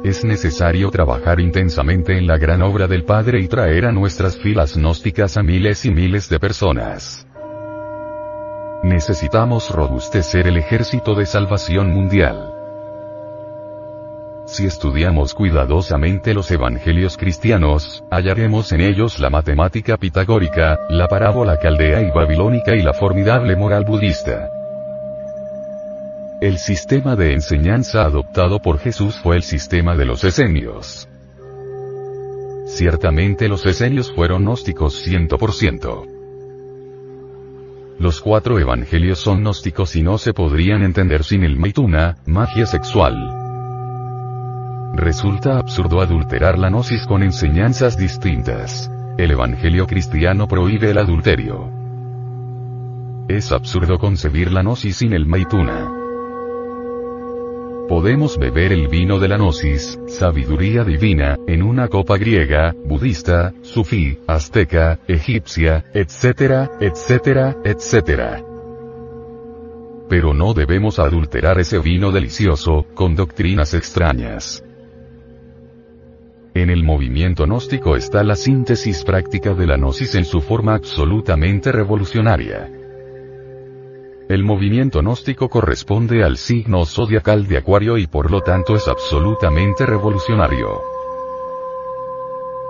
Es necesario trabajar intensamente en la gran obra del Padre y traer a nuestras filas gnósticas a miles y miles de personas. Necesitamos robustecer el ejército de salvación mundial. Si estudiamos cuidadosamente los evangelios cristianos, hallaremos en ellos la matemática pitagórica, la parábola caldea y babilónica y la formidable moral budista. El sistema de enseñanza adoptado por Jesús fue el sistema de los esenios. Ciertamente los esenios fueron gnósticos 100%. Los cuatro evangelios son gnósticos y no se podrían entender sin el maituna, magia sexual. Resulta absurdo adulterar la gnosis con enseñanzas distintas. El evangelio cristiano prohíbe el adulterio. Es absurdo concebir la gnosis sin el maituna. Podemos beber el vino de la gnosis, sabiduría divina, en una copa griega, budista, sufí, azteca, egipcia, etcétera, etcétera, etcétera. Pero no debemos adulterar ese vino delicioso, con doctrinas extrañas. En el movimiento gnóstico está la síntesis práctica de la gnosis en su forma absolutamente revolucionaria. El movimiento gnóstico corresponde al signo zodiacal de Acuario y por lo tanto es absolutamente revolucionario.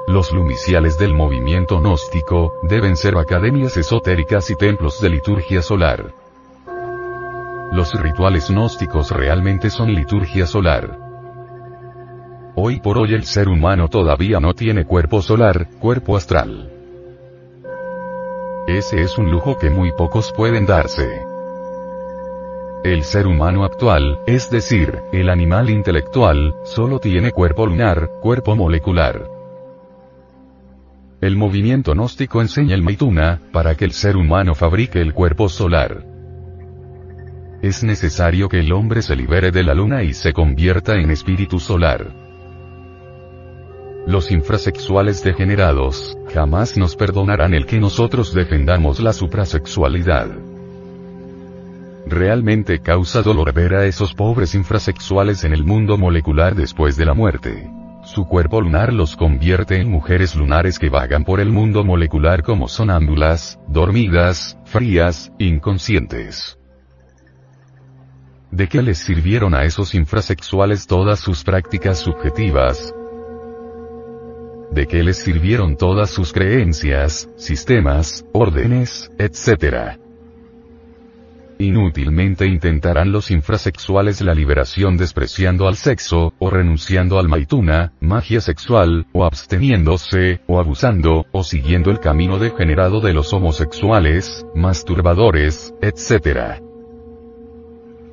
Los lumiciales del movimiento gnóstico deben ser academias esotéricas y templos de liturgia solar. Los rituales gnósticos realmente son liturgia solar. Hoy por hoy el ser humano todavía no tiene cuerpo solar, cuerpo astral. Ese es un lujo que muy pocos pueden darse. El ser humano actual, es decir, el animal intelectual, solo tiene cuerpo lunar, cuerpo molecular. El movimiento gnóstico enseña el Maituna, para que el ser humano fabrique el cuerpo solar. Es necesario que el hombre se libere de la luna y se convierta en espíritu solar. Los infrasexuales degenerados, jamás nos perdonarán el que nosotros defendamos la suprasexualidad. Realmente causa dolor ver a esos pobres infrasexuales en el mundo molecular después de la muerte. Su cuerpo lunar los convierte en mujeres lunares que vagan por el mundo molecular como sonámbulas, dormidas, frías, inconscientes. ¿De qué les sirvieron a esos infrasexuales todas sus prácticas subjetivas? ¿De qué les sirvieron todas sus creencias, sistemas, órdenes, etcétera? Inútilmente intentarán los infrasexuales la liberación despreciando al sexo, o renunciando al maituna, magia sexual, o absteniéndose, o abusando, o siguiendo el camino degenerado de los homosexuales, masturbadores, etc.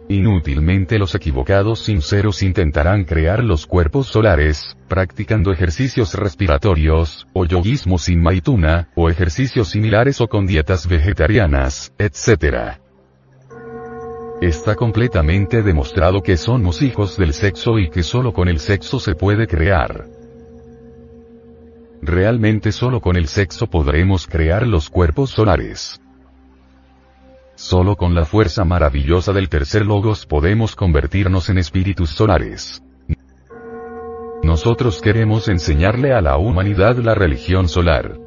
Inútilmente los equivocados sinceros intentarán crear los cuerpos solares, practicando ejercicios respiratorios, o yoguismo sin maituna, o ejercicios similares o con dietas vegetarianas, etc. Está completamente demostrado que somos hijos del sexo y que solo con el sexo se puede crear. Realmente solo con el sexo podremos crear los cuerpos solares. Solo con la fuerza maravillosa del tercer logos podemos convertirnos en espíritus solares. Nosotros queremos enseñarle a la humanidad la religión solar.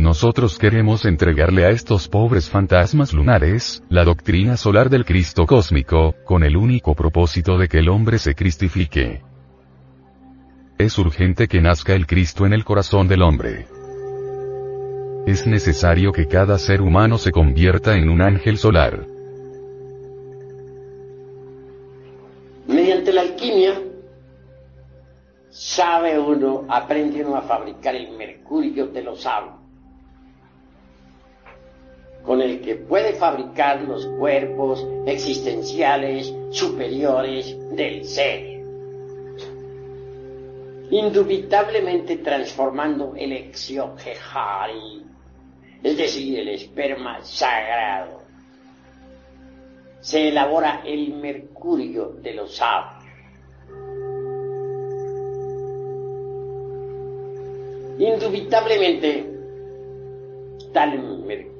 Nosotros queremos entregarle a estos pobres fantasmas lunares, la doctrina solar del Cristo cósmico, con el único propósito de que el hombre se cristifique. Es urgente que nazca el Cristo en el corazón del hombre. Es necesario que cada ser humano se convierta en un ángel solar. Mediante la alquimia, sabe uno, aprende uno a fabricar el mercurio de los sabios con el que puede fabricar los cuerpos existenciales superiores del ser, indubitablemente transformando el exioquejari, es decir, el esperma sagrado. Se elabora el mercurio de los sabios. Indubitablemente, tal mercurio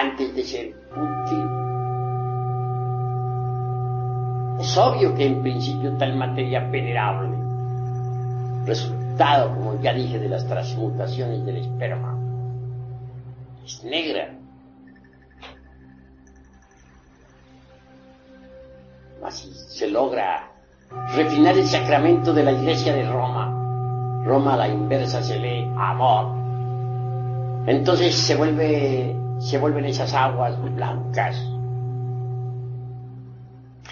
antes de ser útil. Es obvio que en principio tal materia venerable, resultado, como ya dije, de las transmutaciones del esperma, es negra. Así se logra refinar el sacramento de la iglesia de Roma. Roma a la inversa se lee amor. Entonces se vuelve, se vuelven esas aguas blancas.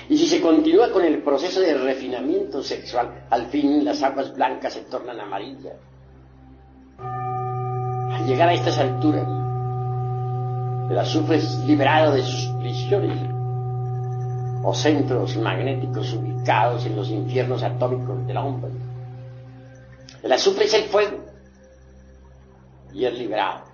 Y si se continúa con el proceso de refinamiento sexual, al fin las aguas blancas se tornan amarillas. Al llegar a estas alturas, el azufre es liberado de sus prisiones o centros magnéticos ubicados en los infiernos atómicos del hombre. El azufre es el fuego y es liberado.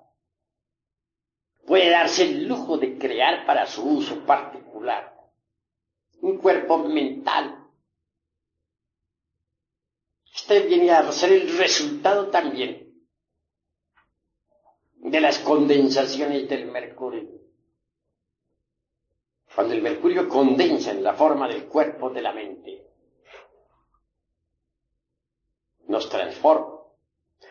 puede darse el lujo de crear para su uso particular un cuerpo mental. Este viene a ser el resultado también de las condensaciones del mercurio cuando el mercurio condensa en la forma del cuerpo de la mente, nos transforma.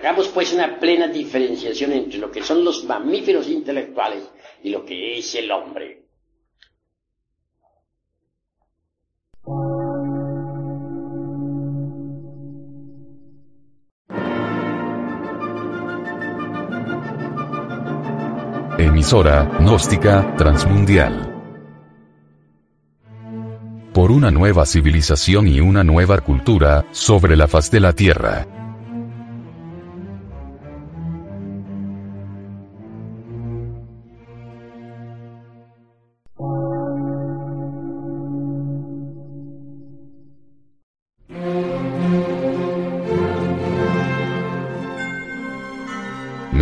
Hagamos pues una plena diferenciación entre lo que son los mamíferos intelectuales y lo que es el hombre. Emisora gnóstica transmundial por una nueva civilización y una nueva cultura, sobre la faz de la Tierra.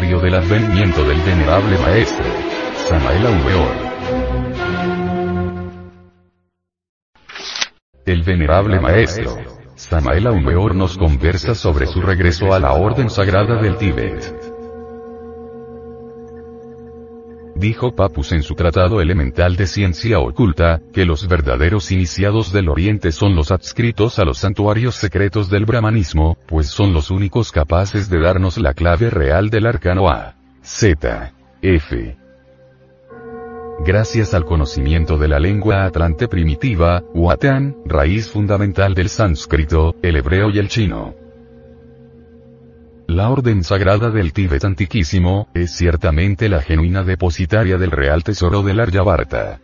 Del advenimiento del venerable maestro. Samael Aumeor. El venerable maestro. Samael Aumeor nos conversa sobre su regreso a la orden sagrada del Tíbet. Dijo Papus en su tratado elemental de ciencia oculta, que los verdaderos iniciados del Oriente son los adscritos a los santuarios secretos del brahmanismo, pues son los únicos capaces de darnos la clave real del arcano A. Z. F. Gracias al conocimiento de la lengua atlante primitiva, Watan, raíz fundamental del sánscrito, el hebreo y el chino. La Orden Sagrada del Tíbet Antiquísimo, es ciertamente la genuina depositaria del real tesoro del Aryavarta.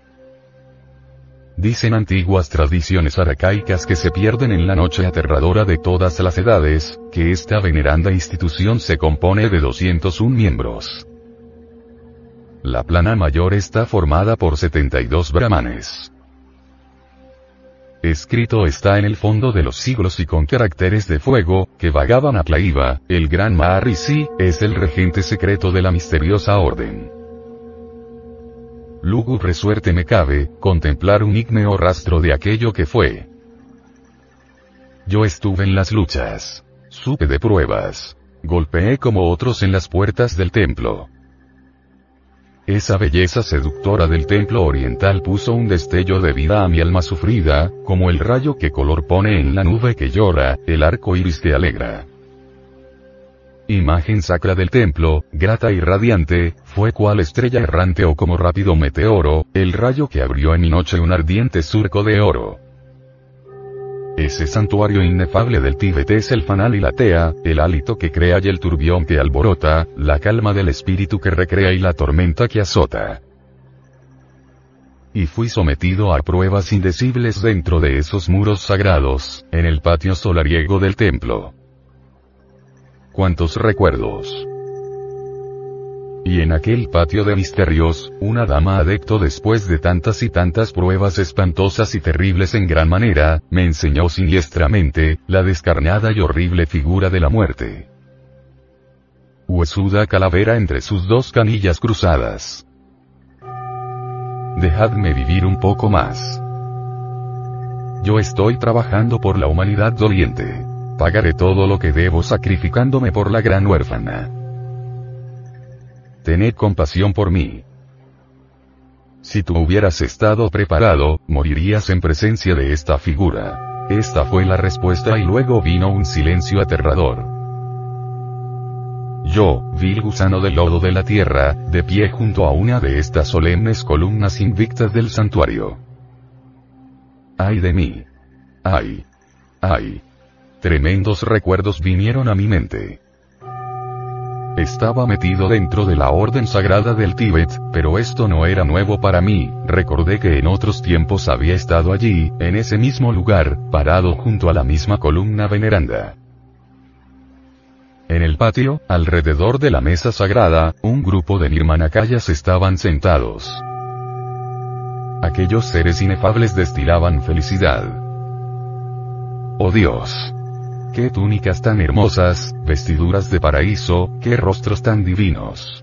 Dicen antiguas tradiciones arcaicas que se pierden en la noche aterradora de todas las edades, que esta veneranda institución se compone de 201 miembros. La plana mayor está formada por 72 brahmanes. Escrito está en el fondo de los siglos y con caracteres de fuego, que vagaban a Plaiva, el gran Maharishi, es el regente secreto de la misteriosa orden. Lúgubre suerte me cabe, contemplar un ígneo rastro de aquello que fue. Yo estuve en las luchas. Supe de pruebas. Golpeé como otros en las puertas del templo. Esa belleza seductora del templo oriental puso un destello de vida a mi alma sufrida, como el rayo que color pone en la nube que llora, el arco iris que alegra. Imagen sacra del templo, grata y radiante, fue cual estrella errante o como rápido meteoro, el rayo que abrió en mi noche un ardiente surco de oro. Ese santuario inefable del Tíbet es el fanal y la tea, el hálito que crea y el turbión que alborota, la calma del espíritu que recrea y la tormenta que azota. Y fui sometido a pruebas indecibles dentro de esos muros sagrados, en el patio solariego del templo. Cuántos recuerdos. Y en aquel patio de misterios, una dama adecto después de tantas y tantas pruebas espantosas y terribles en gran manera, me enseñó siniestramente, la descarnada y horrible figura de la muerte. Huesuda calavera entre sus dos canillas cruzadas. Dejadme vivir un poco más. Yo estoy trabajando por la humanidad doliente. Pagaré todo lo que debo sacrificándome por la gran huérfana. Tened compasión por mí. Si tú hubieras estado preparado, morirías en presencia de esta figura. Esta fue la respuesta y luego vino un silencio aterrador. Yo, vil gusano del lodo de la tierra, de pie junto a una de estas solemnes columnas invictas del santuario. ¡Ay de mí! ¡Ay! ¡Ay! Tremendos recuerdos vinieron a mi mente. Estaba metido dentro de la orden sagrada del Tíbet, pero esto no era nuevo para mí, recordé que en otros tiempos había estado allí, en ese mismo lugar, parado junto a la misma columna veneranda. En el patio, alrededor de la mesa sagrada, un grupo de nirmanakayas estaban sentados. Aquellos seres inefables destilaban felicidad. ¡Oh Dios! ¡Qué túnicas tan hermosas, vestiduras de paraíso, qué rostros tan divinos!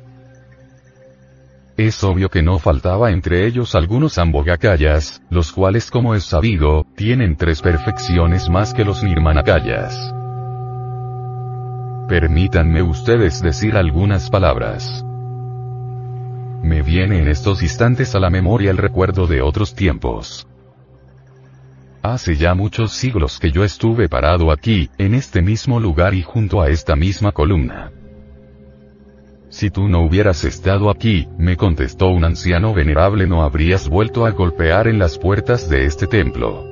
Es obvio que no faltaba entre ellos algunos ambogakayas, los cuales como es sabido, tienen tres perfecciones más que los nirmanakayas. Permítanme ustedes decir algunas palabras. Me viene en estos instantes a la memoria el recuerdo de otros tiempos. Hace ya muchos siglos que yo estuve parado aquí, en este mismo lugar y junto a esta misma columna. Si tú no hubieras estado aquí, me contestó un anciano venerable, no habrías vuelto a golpear en las puertas de este templo.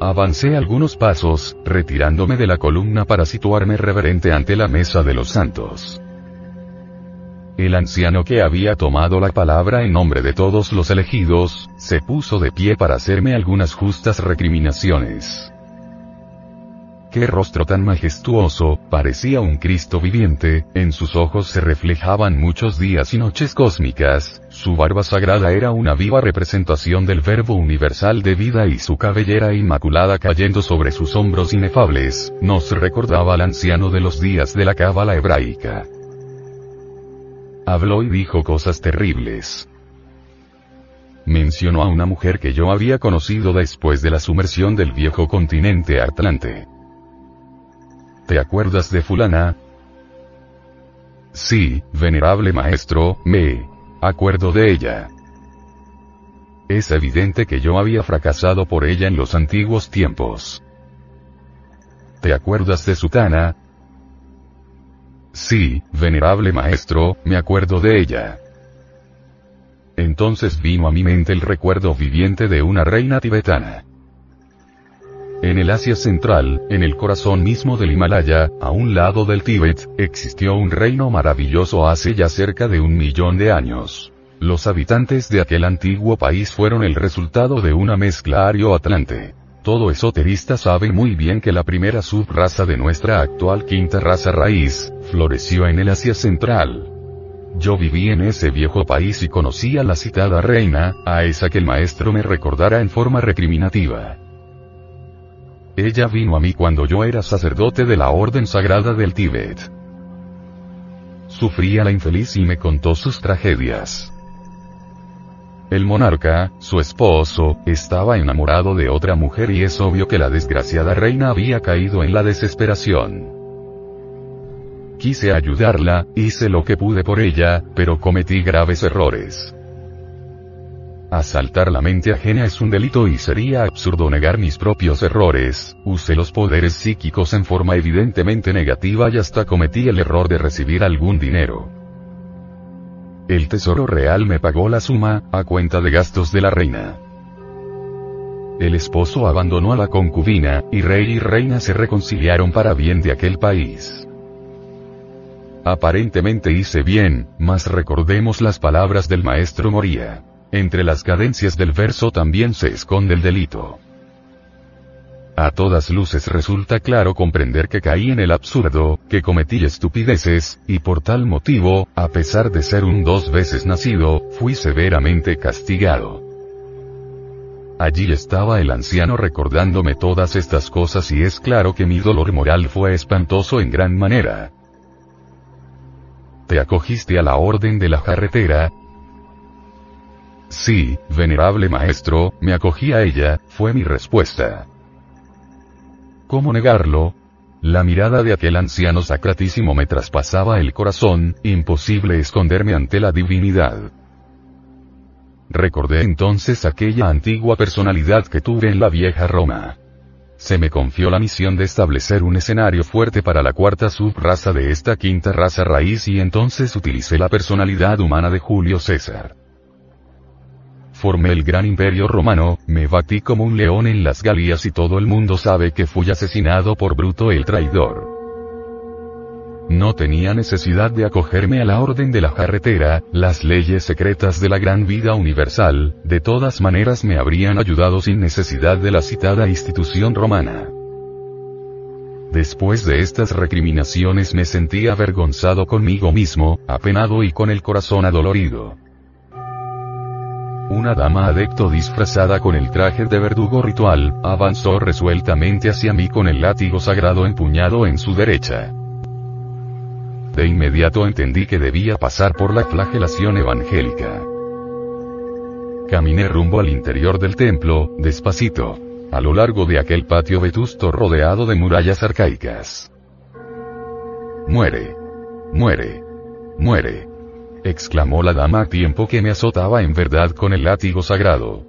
Avancé algunos pasos, retirándome de la columna para situarme reverente ante la mesa de los santos. El anciano que había tomado la palabra en nombre de todos los elegidos, se puso de pie para hacerme algunas justas recriminaciones. Qué rostro tan majestuoso, parecía un Cristo viviente, en sus ojos se reflejaban muchos días y noches cósmicas, su barba sagrada era una viva representación del verbo universal de vida y su cabellera inmaculada cayendo sobre sus hombros inefables, nos recordaba al anciano de los días de la cábala hebraica. Habló y dijo cosas terribles mencionó a una mujer que yo había conocido después de la sumersión del viejo continente Atlante. ¿Te acuerdas de fulana? Sí, venerable maestro, me acuerdo de ella. Es evidente que yo había fracasado por ella en los antiguos tiempos. ¿Te acuerdas de Sutana? Sí, venerable maestro, me acuerdo de ella. Entonces vino a mi mente el recuerdo viviente de una reina tibetana. En el Asia Central, en el corazón mismo del Himalaya, a un lado del Tíbet, existió un reino maravilloso hace ya cerca de un millón de años. Los habitantes de aquel antiguo país fueron el resultado de una mezcla ario-atlante. Todo esoterista sabe muy bien que la primera subraza de nuestra actual quinta raza raíz, floreció en el Asia Central. Yo viví en ese viejo país y conocí a la citada reina, a esa que el maestro me recordara en forma recriminativa. Ella vino a mí cuando yo era sacerdote de la Orden Sagrada del Tíbet. Sufría la infeliz y me contó sus tragedias. El monarca, su esposo, estaba enamorado de otra mujer y es obvio que la desgraciada reina había caído en la desesperación. Quise ayudarla, hice lo que pude por ella, pero cometí graves errores. Asaltar la mente ajena es un delito y sería absurdo negar mis propios errores, usé los poderes psíquicos en forma evidentemente negativa y hasta cometí el error de recibir algún dinero. El tesoro real me pagó la suma, a cuenta de gastos de la reina. El esposo abandonó a la concubina, y rey y reina se reconciliaron para bien de aquel país. Aparentemente hice bien, mas recordemos las palabras del maestro Moría. Entre las cadencias del verso también se esconde el delito. A todas luces resulta claro comprender que caí en el absurdo, que cometí estupideces, y por tal motivo, a pesar de ser un dos veces nacido, fui severamente castigado. Allí estaba el anciano recordándome todas estas cosas y es claro que mi dolor moral fue espantoso en gran manera. Te acogiste a la orden de la carretera, Sí, venerable maestro, me acogí a ella, fue mi respuesta. ¿Cómo negarlo? La mirada de aquel anciano sacratísimo me traspasaba el corazón, imposible esconderme ante la divinidad. Recordé entonces aquella antigua personalidad que tuve en la vieja Roma. se me confió la misión de establecer un escenario fuerte para la cuarta subraza de esta quinta raza raíz y entonces utilicé la personalidad humana de Julio César. Formé el gran imperio romano, me batí como un león en las Galías y todo el mundo sabe que fui asesinado por Bruto el traidor. No tenía necesidad de acogerme a la orden de la carretera, las leyes secretas de la gran vida universal, de todas maneras me habrían ayudado sin necesidad de la citada institución romana. Después de estas recriminaciones me sentí avergonzado conmigo mismo, apenado y con el corazón adolorido. Una dama adecto disfrazada con el traje de verdugo ritual, avanzó resueltamente hacia mí con el látigo sagrado empuñado en su derecha. De inmediato entendí que debía pasar por la flagelación evangélica. Caminé rumbo al interior del templo, despacito, a lo largo de aquel patio vetusto rodeado de murallas arcaicas. Muere. Muere. Muere. Exclamó la dama a tiempo que me azotaba en verdad con el látigo sagrado.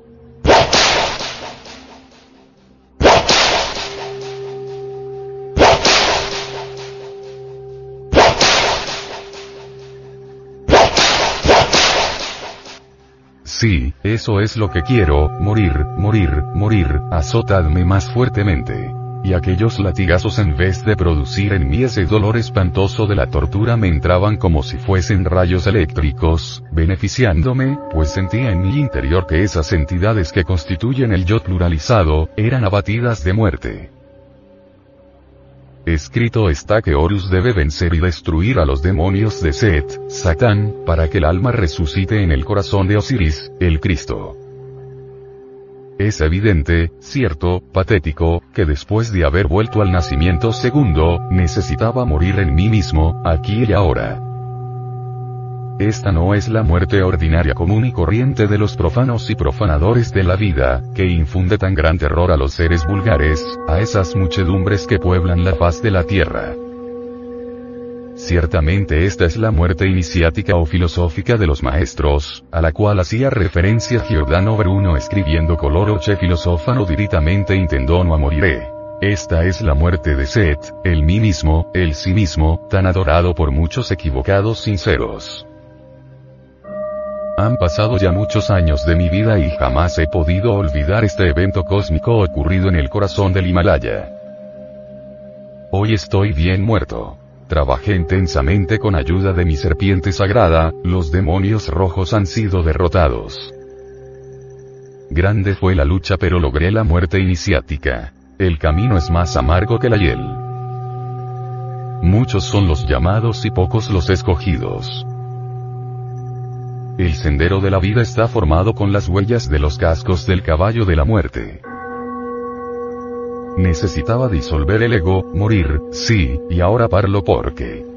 Sí, eso es lo que quiero, morir, morir, morir, azotadme más fuertemente. Y aquellos latigazos en vez de producir en mí ese dolor espantoso de la tortura me entraban como si fuesen rayos eléctricos, beneficiándome, pues sentía en mi interior que esas entidades que constituyen el yo pluralizado, eran abatidas de muerte. Escrito está que Horus debe vencer y destruir a los demonios de Set, Satán, para que el alma resucite en el corazón de Osiris, el Cristo. Es evidente, cierto, patético, que después de haber vuelto al nacimiento segundo, necesitaba morir en mí mismo, aquí y ahora. Esta no es la muerte ordinaria común y corriente de los profanos y profanadores de la vida, que infunde tan gran terror a los seres vulgares, a esas muchedumbres que pueblan la faz de la tierra. Ciertamente esta es la muerte iniciática o filosófica de los maestros, a la cual hacía referencia Giordano Bruno escribiendo Coloroche filosofano diritamente intendó no a moriré. Esta es la muerte de Set, el mí mismo, el sí mismo, tan adorado por muchos equivocados sinceros. Han pasado ya muchos años de mi vida y jamás he podido olvidar este evento cósmico ocurrido en el corazón del Himalaya. Hoy estoy bien muerto. Trabajé intensamente con ayuda de mi serpiente sagrada, los demonios rojos han sido derrotados. Grande fue la lucha pero logré la muerte iniciática. El camino es más amargo que la hiel. Muchos son los llamados y pocos los escogidos. El sendero de la vida está formado con las huellas de los cascos del caballo de la muerte. Necesitaba disolver el ego, morir, sí, y ahora parlo porque.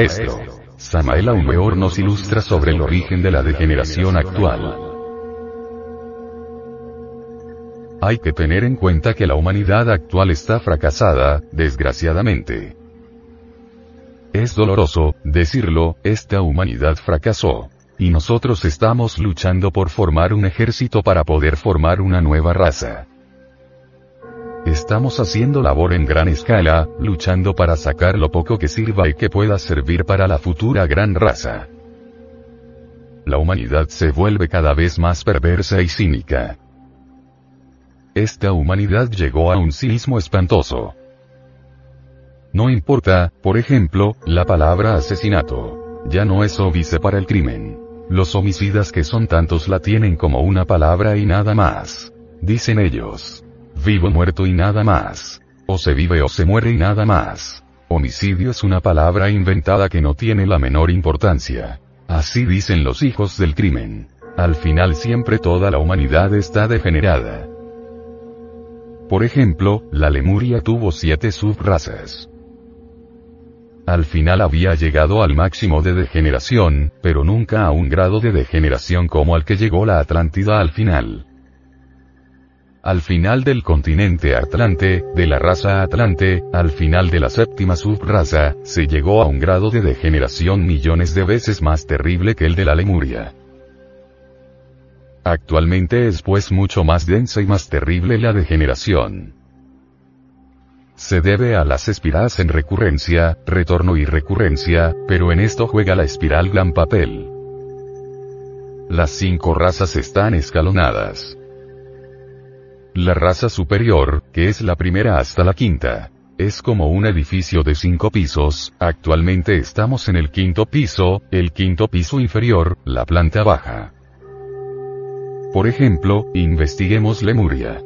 Maestro, Samael Aumeor nos ilustra sobre el origen de la degeneración actual. Hay que tener en cuenta que la humanidad actual está fracasada, desgraciadamente. Es doloroso, decirlo, esta humanidad fracasó. Y nosotros estamos luchando por formar un ejército para poder formar una nueva raza. Estamos haciendo labor en gran escala, luchando para sacar lo poco que sirva y que pueda servir para la futura gran raza. La humanidad se vuelve cada vez más perversa y cínica. Esta humanidad llegó a un cinismo espantoso. No importa, por ejemplo, la palabra asesinato. Ya no es óbice para el crimen. Los homicidas que son tantos la tienen como una palabra y nada más. Dicen ellos. Vivo muerto y nada más. O se vive o se muere y nada más. Homicidio es una palabra inventada que no tiene la menor importancia. Así dicen los hijos del crimen. Al final siempre toda la humanidad está degenerada. Por ejemplo, la Lemuria tuvo siete subrazas. Al final había llegado al máximo de degeneración, pero nunca a un grado de degeneración como al que llegó la Atlántida al final. Al final del continente Atlante, de la raza Atlante, al final de la séptima subraza, se llegó a un grado de degeneración millones de veces más terrible que el de la Lemuria. Actualmente es pues mucho más densa y más terrible la degeneración se debe a las espirales en recurrencia, retorno y recurrencia, pero en esto juega la espiral gran papel. Las cinco razas están escalonadas. La raza superior, que es la primera hasta la quinta, es como un edificio de cinco pisos, actualmente estamos en el quinto piso, el quinto piso inferior, la planta baja. Por ejemplo, investiguemos Lemuria.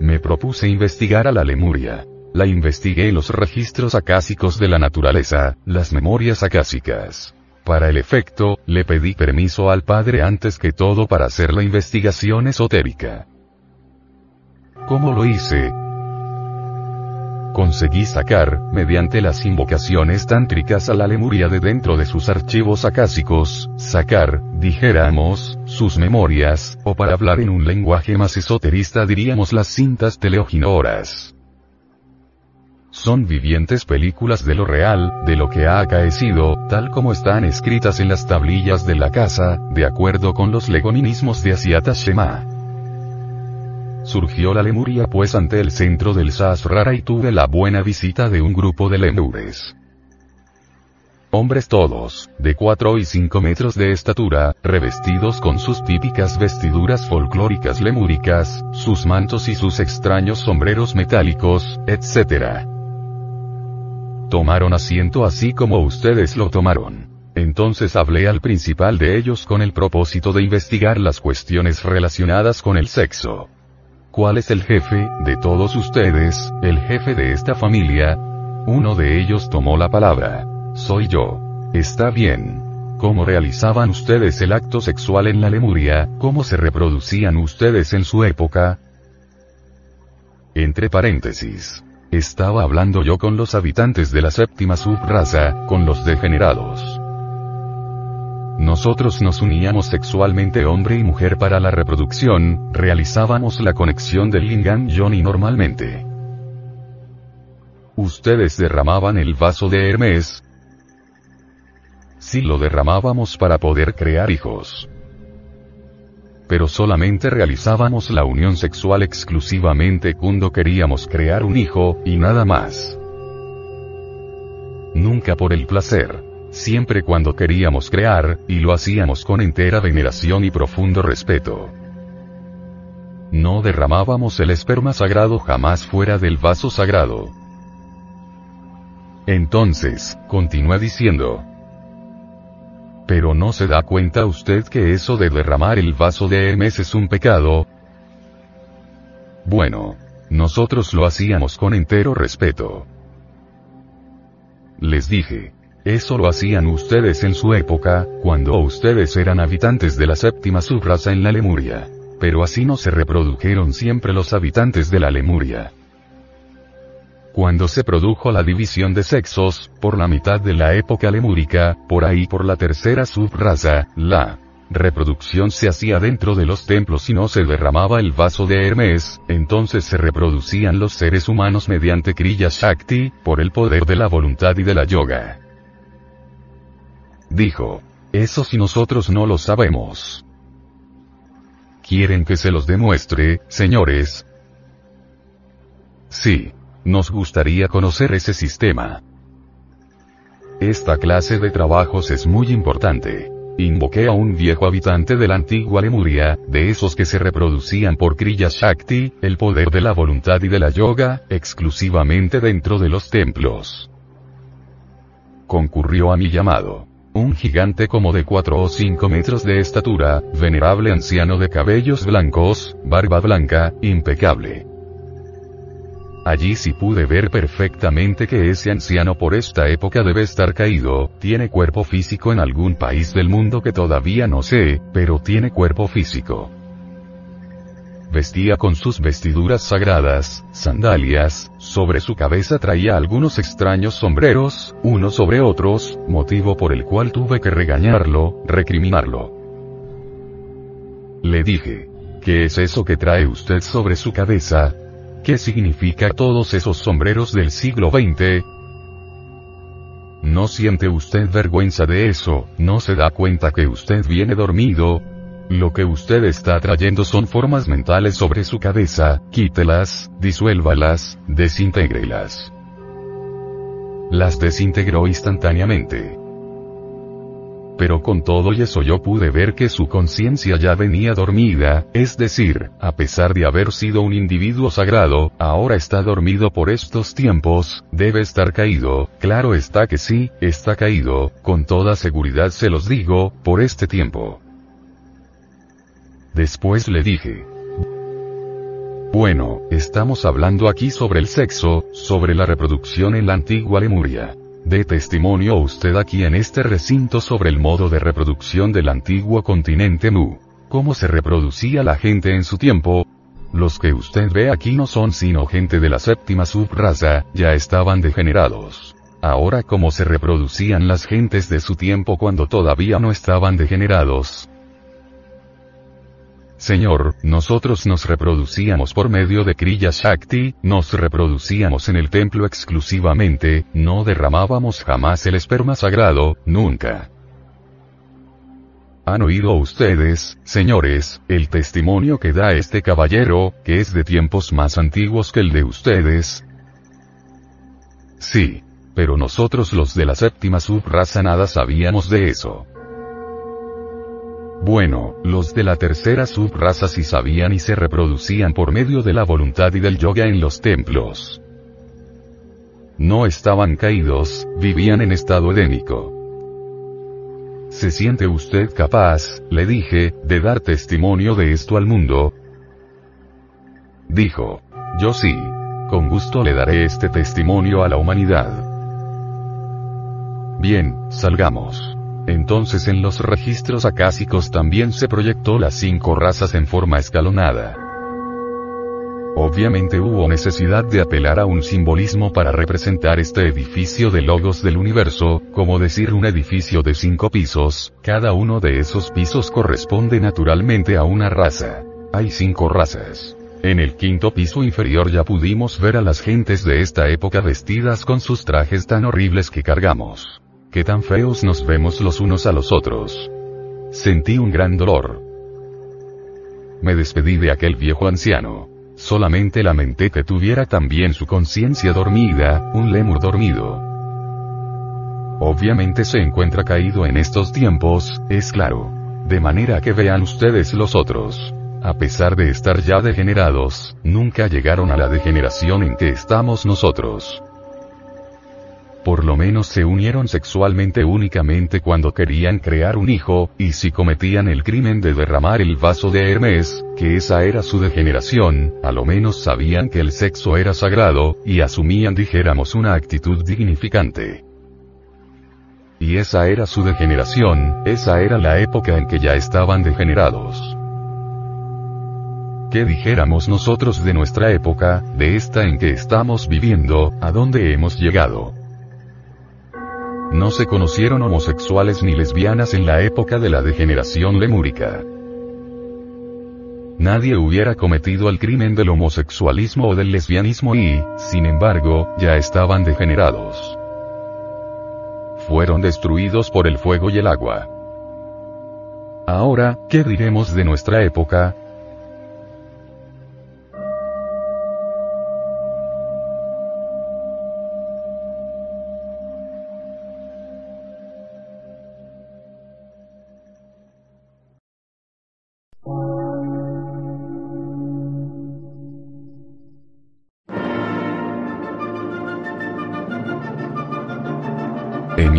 Me propuse investigar a la Lemuria. La investigué los registros acásicos de la naturaleza, las memorias acásicas. Para el efecto, le pedí permiso al padre antes que todo para hacer la investigación esotérica. ¿Cómo lo hice? conseguí sacar, mediante las invocaciones tántricas a la Lemuria de dentro de sus archivos acásicos, sacar, dijéramos, sus memorias, o para hablar en un lenguaje más esoterista diríamos las cintas teleoginoras. Son vivientes películas de lo real, de lo que ha acaecido, tal como están escritas en las tablillas de la casa, de acuerdo con los legoninismos de Asiata Shema. Surgió la Lemuria pues ante el centro del Sahasrara y tuve la buena visita de un grupo de lemures. Hombres todos, de 4 y 5 metros de estatura, revestidos con sus típicas vestiduras folclóricas lemúricas, sus mantos y sus extraños sombreros metálicos, etc. Tomaron asiento así como ustedes lo tomaron. Entonces hablé al principal de ellos con el propósito de investigar las cuestiones relacionadas con el sexo. ¿Cuál es el jefe, de todos ustedes, el jefe de esta familia? Uno de ellos tomó la palabra. Soy yo. Está bien. ¿Cómo realizaban ustedes el acto sexual en la Lemuria? ¿Cómo se reproducían ustedes en su época? Entre paréntesis. Estaba hablando yo con los habitantes de la séptima subraza, con los degenerados. Nosotros nos uníamos sexualmente hombre y mujer para la reproducción, realizábamos la conexión del lingam Johnny normalmente. Ustedes derramaban el vaso de Hermes. Sí lo derramábamos para poder crear hijos. Pero solamente realizábamos la unión sexual exclusivamente cuando queríamos crear un hijo, y nada más. Nunca por el placer siempre cuando queríamos crear, y lo hacíamos con entera veneración y profundo respeto. No derramábamos el esperma sagrado jamás fuera del vaso sagrado. Entonces, continúa diciendo. Pero no se da cuenta usted que eso de derramar el vaso de Hermes es un pecado. Bueno, nosotros lo hacíamos con entero respeto. Les dije, Eso lo hacían ustedes en su época, cuando ustedes eran habitantes de la séptima subraza en la Lemuria. Pero así no se reprodujeron siempre los habitantes de la Lemuria. Cuando se produjo la división de sexos, por la mitad de la época lemúrica, por ahí por la tercera subraza, la reproducción se hacía dentro de los templos y no se derramaba el vaso de Hermes, entonces se reproducían los seres humanos mediante Kriya Shakti, por el poder de la voluntad y de la yoga. Dijo. Eso si nosotros no lo sabemos. ¿Quieren que se los demuestre, señores? Sí. Nos gustaría conocer ese sistema. Esta clase de trabajos es muy importante. Invoqué a un viejo habitante de la antigua Lemuria, de esos que se reproducían por Kriya Shakti, el poder de la voluntad y de la yoga, exclusivamente dentro de los templos. Concurrió a mi llamado. Un gigante como de 4 o 5 metros de estatura, venerable anciano de cabellos blancos, barba blanca, impecable. Allí sí pude ver perfectamente que ese anciano por esta época debe estar caído, tiene cuerpo físico en algún país del mundo que todavía no sé, pero tiene cuerpo físico. Vestía con sus vestiduras sagradas, sandalias, sobre su cabeza traía algunos extraños sombreros, unos sobre otros, motivo por el cual tuve que regañarlo, recriminarlo. Le dije, ¿qué es eso que trae usted sobre su cabeza? ¿Qué significa todos esos sombreros del siglo XX? ¿No siente usted vergüenza de eso? ¿No se da cuenta que usted viene dormido? Lo que usted está trayendo son formas mentales sobre su cabeza, quítelas, disuélvalas, desintégrelas. Las desintegró instantáneamente. Pero con todo y eso yo pude ver que su conciencia ya venía dormida, es decir, a pesar de haber sido un individuo sagrado, ahora está dormido por estos tiempos, debe estar caído, claro está que sí, está caído, con toda seguridad se los digo, por este tiempo. Después le dije. Bueno, estamos hablando aquí sobre el sexo, sobre la reproducción en la antigua Lemuria. De testimonio usted aquí en este recinto sobre el modo de reproducción del antiguo continente Mu. ¿Cómo se reproducía la gente en su tiempo? Los que usted ve aquí no son sino gente de la séptima subraza, ya estaban degenerados. Ahora cómo se reproducían las gentes de su tiempo cuando todavía no estaban degenerados, Señor, nosotros nos reproducíamos por medio de Kriya Shakti, nos reproducíamos en el templo exclusivamente, no derramábamos jamás el esperma sagrado, nunca. ¿Han oído ustedes, señores, el testimonio que da este caballero, que es de tiempos más antiguos que el de ustedes? Sí. Pero nosotros los de la séptima subraza nada sabíamos de eso. Bueno, los de la tercera subraza sí sabían y se reproducían por medio de la voluntad y del yoga en los templos. No estaban caídos, vivían en estado edénico. ¿Se siente usted capaz, le dije, de dar testimonio de esto al mundo? Dijo. Yo sí. Con gusto le daré este testimonio a la humanidad. Bien, salgamos. Entonces en los registros acásicos también se proyectó las cinco razas en forma escalonada. Obviamente hubo necesidad de apelar a un simbolismo para representar este edificio de logos del universo, como decir un edificio de cinco pisos, cada uno de esos pisos corresponde naturalmente a una raza. Hay cinco razas. En el quinto piso inferior ya pudimos ver a las gentes de esta época vestidas con sus trajes tan horribles que cargamos. Qué tan feos nos vemos los unos a los otros. Sentí un gran dolor. Me despedí de aquel viejo anciano. Solamente lamenté que tuviera también su conciencia dormida, un lemur dormido. Obviamente se encuentra caído en estos tiempos, es claro. De manera que vean ustedes los otros. A pesar de estar ya degenerados, nunca llegaron a la degeneración en que estamos nosotros por lo menos se unieron sexualmente únicamente cuando querían crear un hijo, y si cometían el crimen de derramar el vaso de Hermes, que esa era su degeneración, a lo menos sabían que el sexo era sagrado, y asumían dijéramos una actitud dignificante. Y esa era su degeneración, esa era la época en que ya estaban degenerados. ¿Qué dijéramos nosotros de nuestra época, de esta en que estamos viviendo, a dónde hemos llegado? No se conocieron homosexuales ni lesbianas en la época de la degeneración lemúrica. Nadie hubiera cometido el crimen del homosexualismo o del lesbianismo y, sin embargo, ya estaban degenerados. Fueron destruidos por el fuego y el agua. Ahora, ¿qué diremos de nuestra época?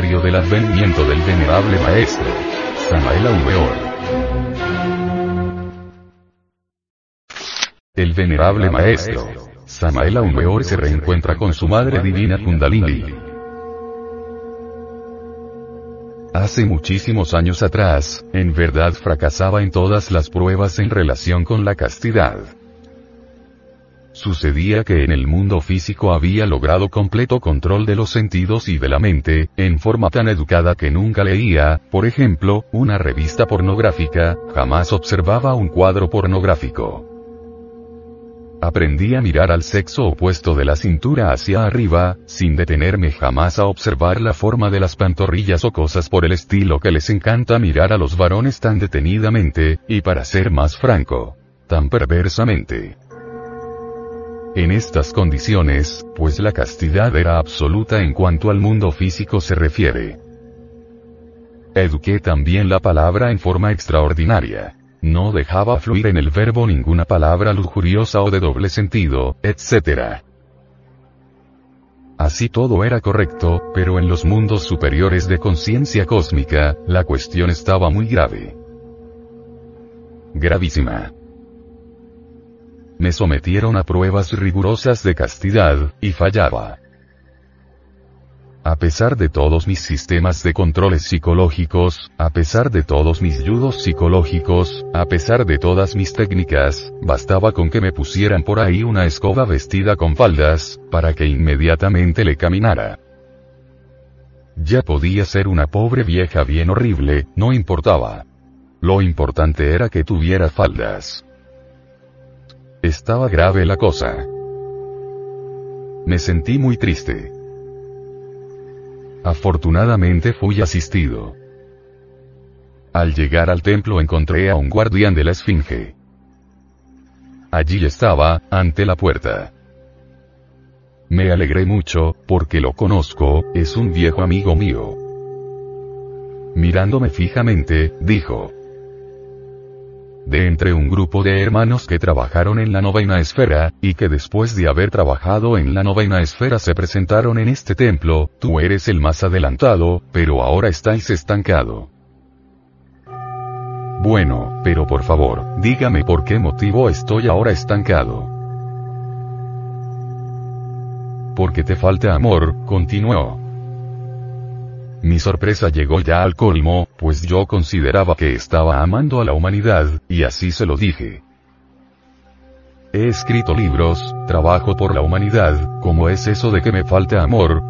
Aniversario del advenimiento del venerable maestro. Samael Aumeor. El venerable maestro. Samael Aumeor se reencuentra con su madre divina Kundalini. Hace muchísimos años atrás, en verdad fracasaba en todas las pruebas en relación con la castidad. Sucedía que en el mundo físico había logrado completo control de los sentidos y de la mente, en forma tan educada que nunca leía, por ejemplo, una revista pornográfica, jamás observaba un cuadro pornográfico. Aprendí a mirar al sexo opuesto de la cintura hacia arriba, sin detenerme jamás a observar la forma de las pantorrillas o cosas por el estilo que les encanta mirar a los varones tan detenidamente, y para ser más franco, tan perversamente. En estas condiciones, pues la castidad era absoluta en cuanto al mundo físico se refiere. Eduqué también la palabra en forma extraordinaria. No dejaba fluir en el verbo ninguna palabra lujuriosa o de doble sentido, etc. Así todo era correcto, pero en los mundos superiores de conciencia cósmica, la cuestión estaba muy grave. Gravísima. Me sometieron a pruebas rigurosas de castidad, y fallaba. A pesar de todos mis sistemas de controles psicológicos, a pesar de todos mis yudos psicológicos, a pesar de todas mis técnicas, bastaba con que me pusieran por ahí una escoba vestida con faldas, para que inmediatamente le caminara. Ya podía ser una pobre vieja bien horrible, no importaba. Lo importante era que tuviera faldas. Estaba grave la cosa. Me sentí muy triste. Afortunadamente fui asistido. Al llegar al templo encontré a un guardián de la Esfinge. Allí estaba, ante la puerta. Me alegré mucho, porque lo conozco, es un viejo amigo mío. Mirándome fijamente, dijo. De entre un grupo de hermanos que trabajaron en la novena esfera, y que después de haber trabajado en la novena esfera se presentaron en este templo, tú eres el más adelantado, pero ahora estáis estancado. Bueno, pero por favor, dígame por qué motivo estoy ahora estancado. Porque te falta amor, continuó. Mi sorpresa llegó ya al colmo, pues yo consideraba que estaba amando a la humanidad, y así se lo dije. He escrito libros, trabajo por la humanidad, ¿cómo es eso de que me falta amor?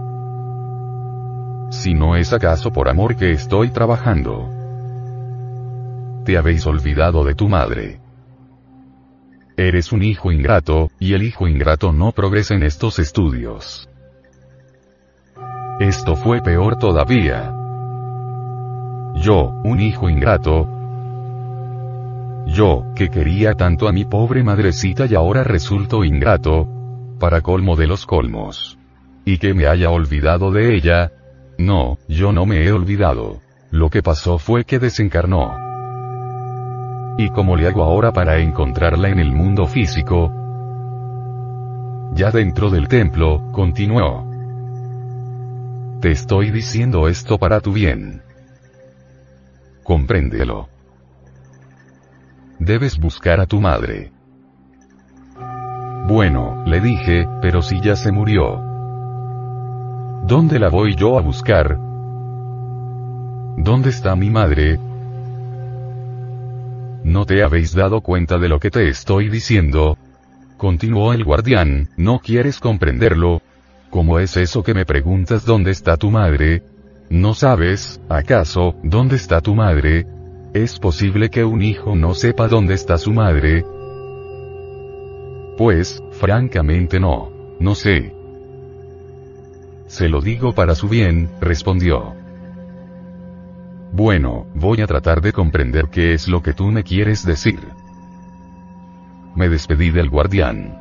Si no es acaso por amor que estoy trabajando. Te habéis olvidado de tu madre. Eres un hijo ingrato, y el hijo ingrato no progresa en estos estudios. Esto fue peor todavía. Yo, un hijo ingrato. Yo, que quería tanto a mi pobre madrecita y ahora resulto ingrato. Para colmo de los colmos. Y que me haya olvidado de ella. No, yo no me he olvidado. Lo que pasó fue que desencarnó. ¿Y cómo le hago ahora para encontrarla en el mundo físico? Ya dentro del templo, continuó. Te estoy diciendo esto para tu bien. Compréndelo. Debes buscar a tu madre. Bueno, le dije, pero si ya se murió. ¿Dónde la voy yo a buscar? ¿Dónde está mi madre? ¿No te habéis dado cuenta de lo que te estoy diciendo? Continuó el guardián, ¿no quieres comprenderlo? ¿Cómo es eso que me preguntas dónde está tu madre? ¿No sabes, acaso, dónde está tu madre? ¿Es posible que un hijo no sepa dónde está su madre? Pues, francamente no. No sé. Se lo digo para su bien, respondió. Bueno, voy a tratar de comprender qué es lo que tú me quieres decir. Me despedí del guardián.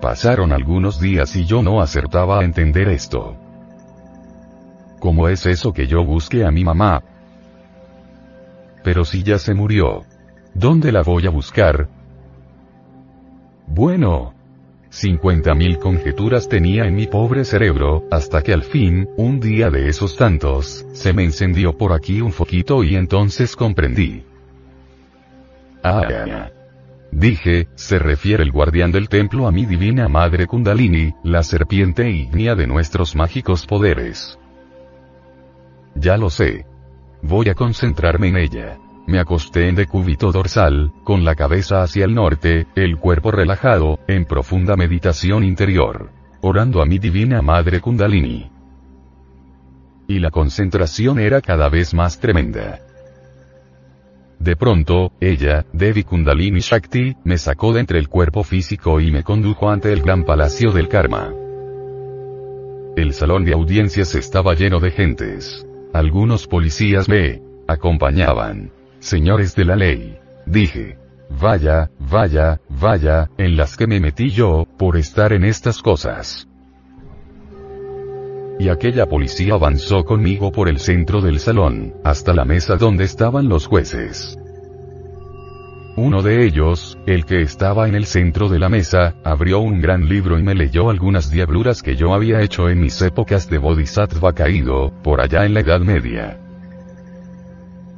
Pasaron algunos días y yo no acertaba a entender esto. ¿Cómo es eso que yo busque a mi mamá? Pero si ya se murió. ¿Dónde la voy a buscar? Bueno, 50.000 conjeturas tenía en mi pobre cerebro, hasta que al fin, un día de esos tantos, se me encendió por aquí un foquito y entonces comprendí. Ah. Dije, se refiere el guardián del templo a mi divina madre Kundalini, la serpiente ígnea de nuestros mágicos poderes. Ya lo sé. Voy a concentrarme en ella. Me acosté en decúbito dorsal, con la cabeza hacia el norte, el cuerpo relajado, en profunda meditación interior. Orando a mi divina madre Kundalini. Y la concentración era cada vez más tremenda. De pronto, ella, Devi Kundalini Shakti, me sacó de entre el cuerpo físico y me condujo ante el gran palacio del karma. El salón de audiencias estaba lleno de gentes. Algunos policías me acompañaban. Señores de la ley. Dije. Vaya, vaya, vaya, en las que me metí yo, por estar en estas cosas. Y aquella policía avanzó conmigo por el centro del salón, hasta la mesa donde estaban los jueces. Uno de ellos, el que estaba en el centro de la mesa, abrió un gran libro y me leyó algunas diabluras que yo había hecho en mis épocas de bodhisattva caído, por allá en la Edad Media.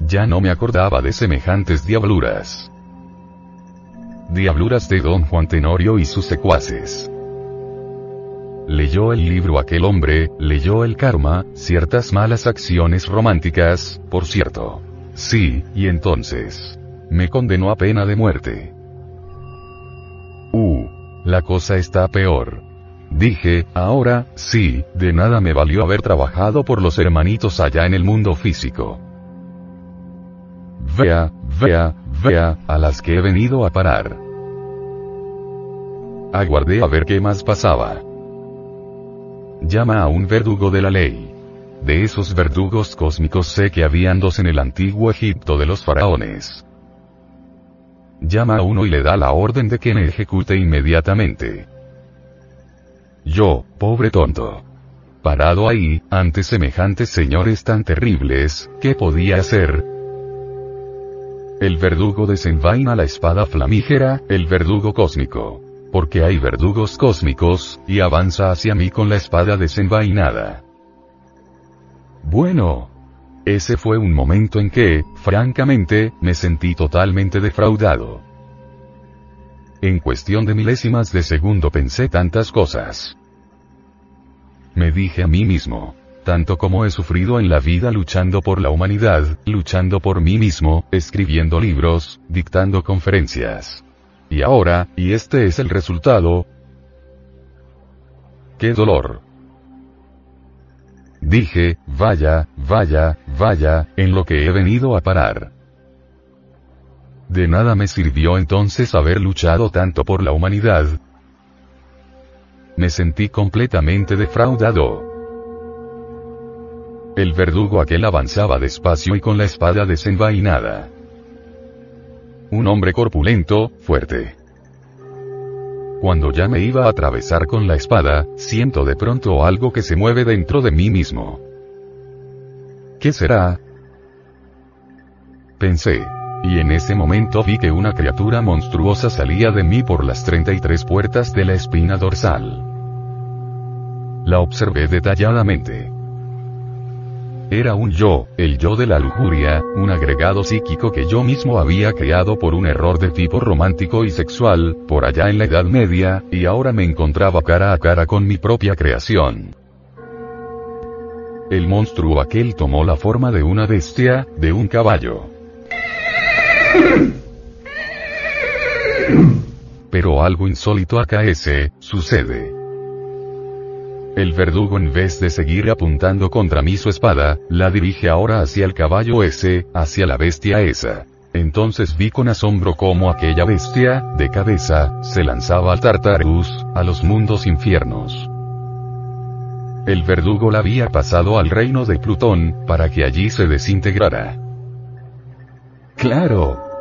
Ya no me acordaba de semejantes diabluras. Diabluras de don Juan Tenorio y sus secuaces. Leyó el libro aquel hombre, leyó el karma, ciertas malas acciones románticas, por cierto. Sí, y entonces. Me condenó a pena de muerte. Uh. La cosa está peor. Dije, ahora, sí, de nada me valió haber trabajado por los hermanitos allá en el mundo físico. Vea, vea, vea, a las que he venido a parar. Aguardé a ver qué más pasaba. Llama a un verdugo de la ley. De esos verdugos cósmicos sé que habían dos en el antiguo Egipto de los faraones. Llama a uno y le da la orden de que me ejecute inmediatamente. Yo, pobre tonto. Parado ahí, ante semejantes señores tan terribles, ¿qué podía hacer? El verdugo desenvaina la espada flamígera, el verdugo cósmico. Porque hay verdugos cósmicos, y avanza hacia mí con la espada desenvainada. Bueno. Ese fue un momento en que, francamente, me sentí totalmente defraudado. En cuestión de milésimas de segundo pensé tantas cosas. Me dije a mí mismo, tanto como he sufrido en la vida luchando por la humanidad, luchando por mí mismo, escribiendo libros, dictando conferencias. Y ahora, y este es el resultado. ¡Qué dolor! Dije, vaya, vaya, vaya, en lo que he venido a parar. De nada me sirvió entonces haber luchado tanto por la humanidad. Me sentí completamente defraudado. El verdugo aquel avanzaba despacio y con la espada desenvainada. Un hombre corpulento, fuerte. Cuando ya me iba a atravesar con la espada, siento de pronto algo que se mueve dentro de mí mismo. ¿Qué será? Pensé. Y en ese momento vi que una criatura monstruosa salía de mí por las 33 puertas de la espina dorsal. La observé detalladamente. Era un yo, el yo de la lujuria, un agregado psíquico que yo mismo había creado por un error de tipo romántico y sexual, por allá en la Edad Media, y ahora me encontraba cara a cara con mi propia creación. El monstruo aquel tomó la forma de una bestia, de un caballo. Pero algo insólito acaece, sucede. El verdugo en vez de seguir apuntando contra mí su espada, la dirige ahora hacia el caballo ese, hacia la bestia esa. Entonces vi con asombro cómo aquella bestia, de cabeza, se lanzaba al Tartarus, a los mundos infiernos. El verdugo la había pasado al reino de Plutón, para que allí se desintegrara. Claro.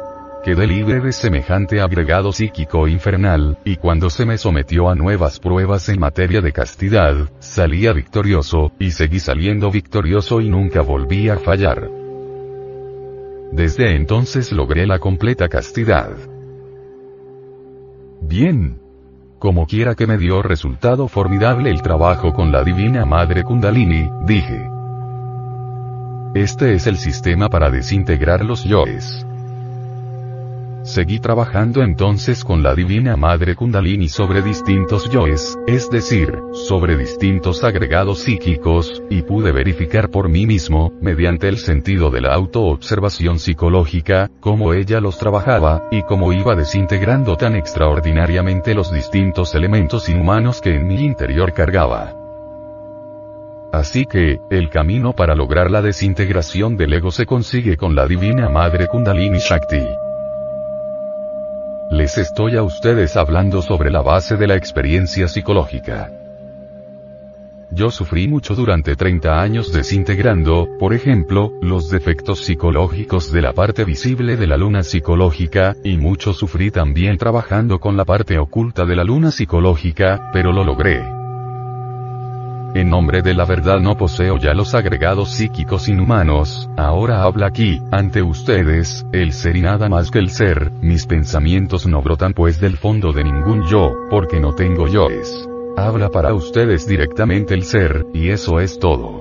Quedé libre de semejante agregado psíquico infernal, y cuando se me sometió a nuevas pruebas en materia de castidad, salía victorioso, y seguí saliendo victorioso y nunca volví a fallar. Desde entonces logré la completa castidad. Bien. Como quiera que me dio resultado formidable el trabajo con la Divina Madre Kundalini, dije. Este es el sistema para desintegrar los yoes. Seguí trabajando entonces con la Divina Madre Kundalini sobre distintos yoes, es decir, sobre distintos agregados psíquicos, y pude verificar por mí mismo, mediante el sentido de la autoobservación psicológica, cómo ella los trabajaba, y cómo iba desintegrando tan extraordinariamente los distintos elementos inhumanos que en mi interior cargaba. Así que, el camino para lograr la desintegración del ego se consigue con la Divina Madre Kundalini Shakti. Les estoy a ustedes hablando sobre la base de la experiencia psicológica. Yo sufrí mucho durante 30 años desintegrando, por ejemplo, los defectos psicológicos de la parte visible de la luna psicológica, y mucho sufrí también trabajando con la parte oculta de la luna psicológica, pero lo logré. En nombre de la verdad no poseo ya los agregados psíquicos inhumanos, ahora habla aquí, ante ustedes, el ser y nada más que el ser, mis pensamientos no brotan pues del fondo de ningún yo, porque no tengo yoes. Habla para ustedes directamente el ser, y eso es todo.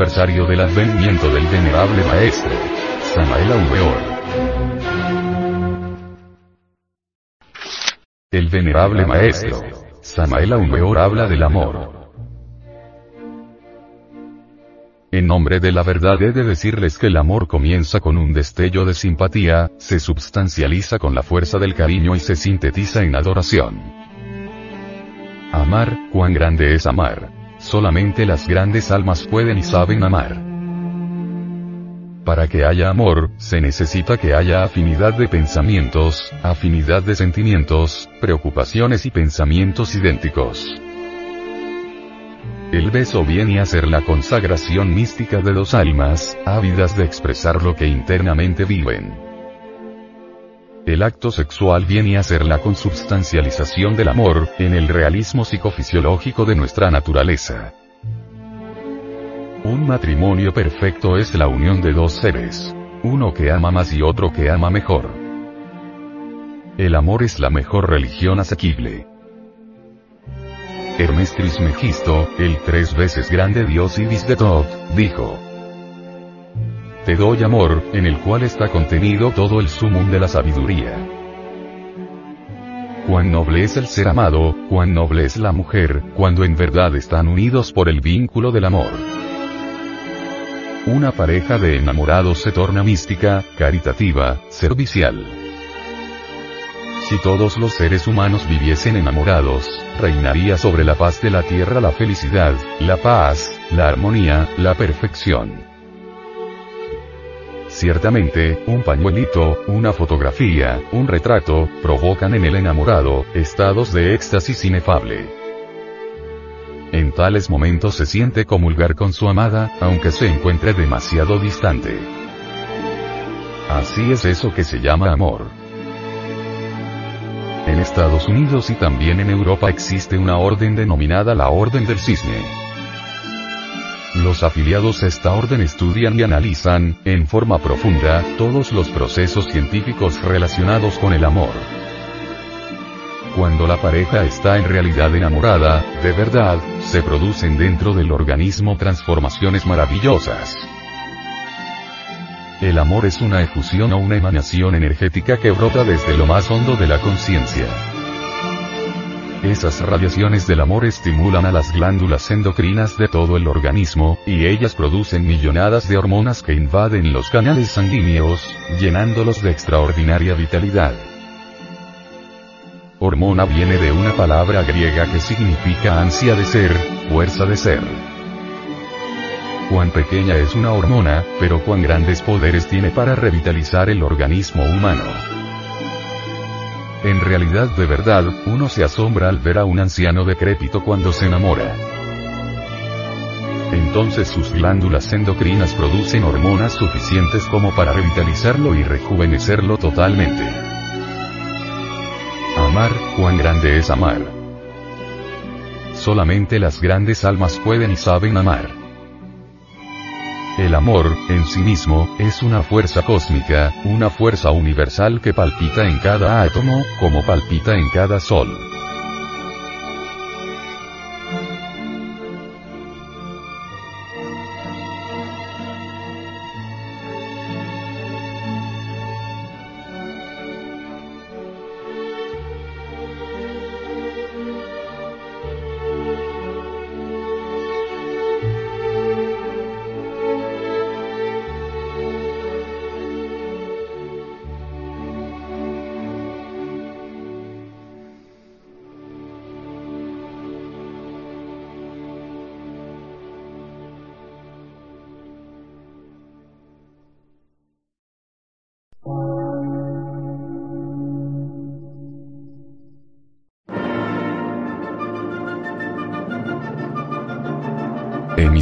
Aniversario del advenimiento del venerable maestro. Samael Aumeor. El venerable maestro. Samael Aumeor habla del amor. En nombre de la verdad he de decirles que el amor comienza con un destello de simpatía, se substancializa con la fuerza del cariño y se sintetiza en adoración. Amar, cuán grande es amar. Solamente las grandes almas pueden y saben amar. Para que haya amor, se necesita que haya afinidad de pensamientos, afinidad de sentimientos, preocupaciones y pensamientos idénticos. El beso viene a ser la consagración mística de dos almas, ávidas de expresar lo que internamente viven. El acto sexual viene a ser la consubstancialización del amor, en el realismo psicofisiológico de nuestra naturaleza. Un matrimonio perfecto es la unión de dos seres. Uno que ama más y otro que ama mejor. El amor es la mejor religión asequible. Hermes Trismegisto, el tres veces grande dios Ibis de Thoth, dijo. Te doy amor, en el cual está contenido todo el sumum de la sabiduría. Cuán noble es el ser amado, cuán noble es la mujer, cuando en verdad están unidos por el vínculo del amor. Una pareja de enamorados se torna mística, caritativa, servicial. Si todos los seres humanos viviesen enamorados, reinaría sobre la paz de la tierra la felicidad, la paz, la armonía, la perfección. Ciertamente, un pañuelito, una fotografía, un retrato, provocan en el enamorado, estados de éxtasis inefable. En tales momentos se siente comulgar con su amada, aunque se encuentre demasiado distante. Así es eso que se llama amor. En Estados Unidos y también en Europa existe una orden denominada la Orden del Cisne. Los afiliados a esta orden estudian y analizan, en forma profunda, todos los procesos científicos relacionados con el amor. Cuando la pareja está en realidad enamorada, de verdad, se producen dentro del organismo transformaciones maravillosas. El amor es una efusión o una emanación energética que brota desde lo más hondo de la conciencia. Esas radiaciones del amor estimulan a las glándulas endocrinas de todo el organismo, y ellas producen millonadas de hormonas que invaden los canales sanguíneos, llenándolos de extraordinaria vitalidad. Hormona viene de una palabra griega que significa ansia de ser, fuerza de ser. cuán pequeña es una hormona, pero cuán grandes poderes tiene para revitalizar el organismo humano. En realidad de verdad, uno se asombra al ver a un anciano decrépito cuando se enamora. Entonces sus glándulas endocrinas producen hormonas suficientes como para revitalizarlo y rejuvenecerlo totalmente. Amar, cuán grande es amar. Solamente las grandes almas pueden y saben amar. El amor, en sí mismo, es una fuerza cósmica, una fuerza universal que palpita en cada átomo, como palpita en cada sol.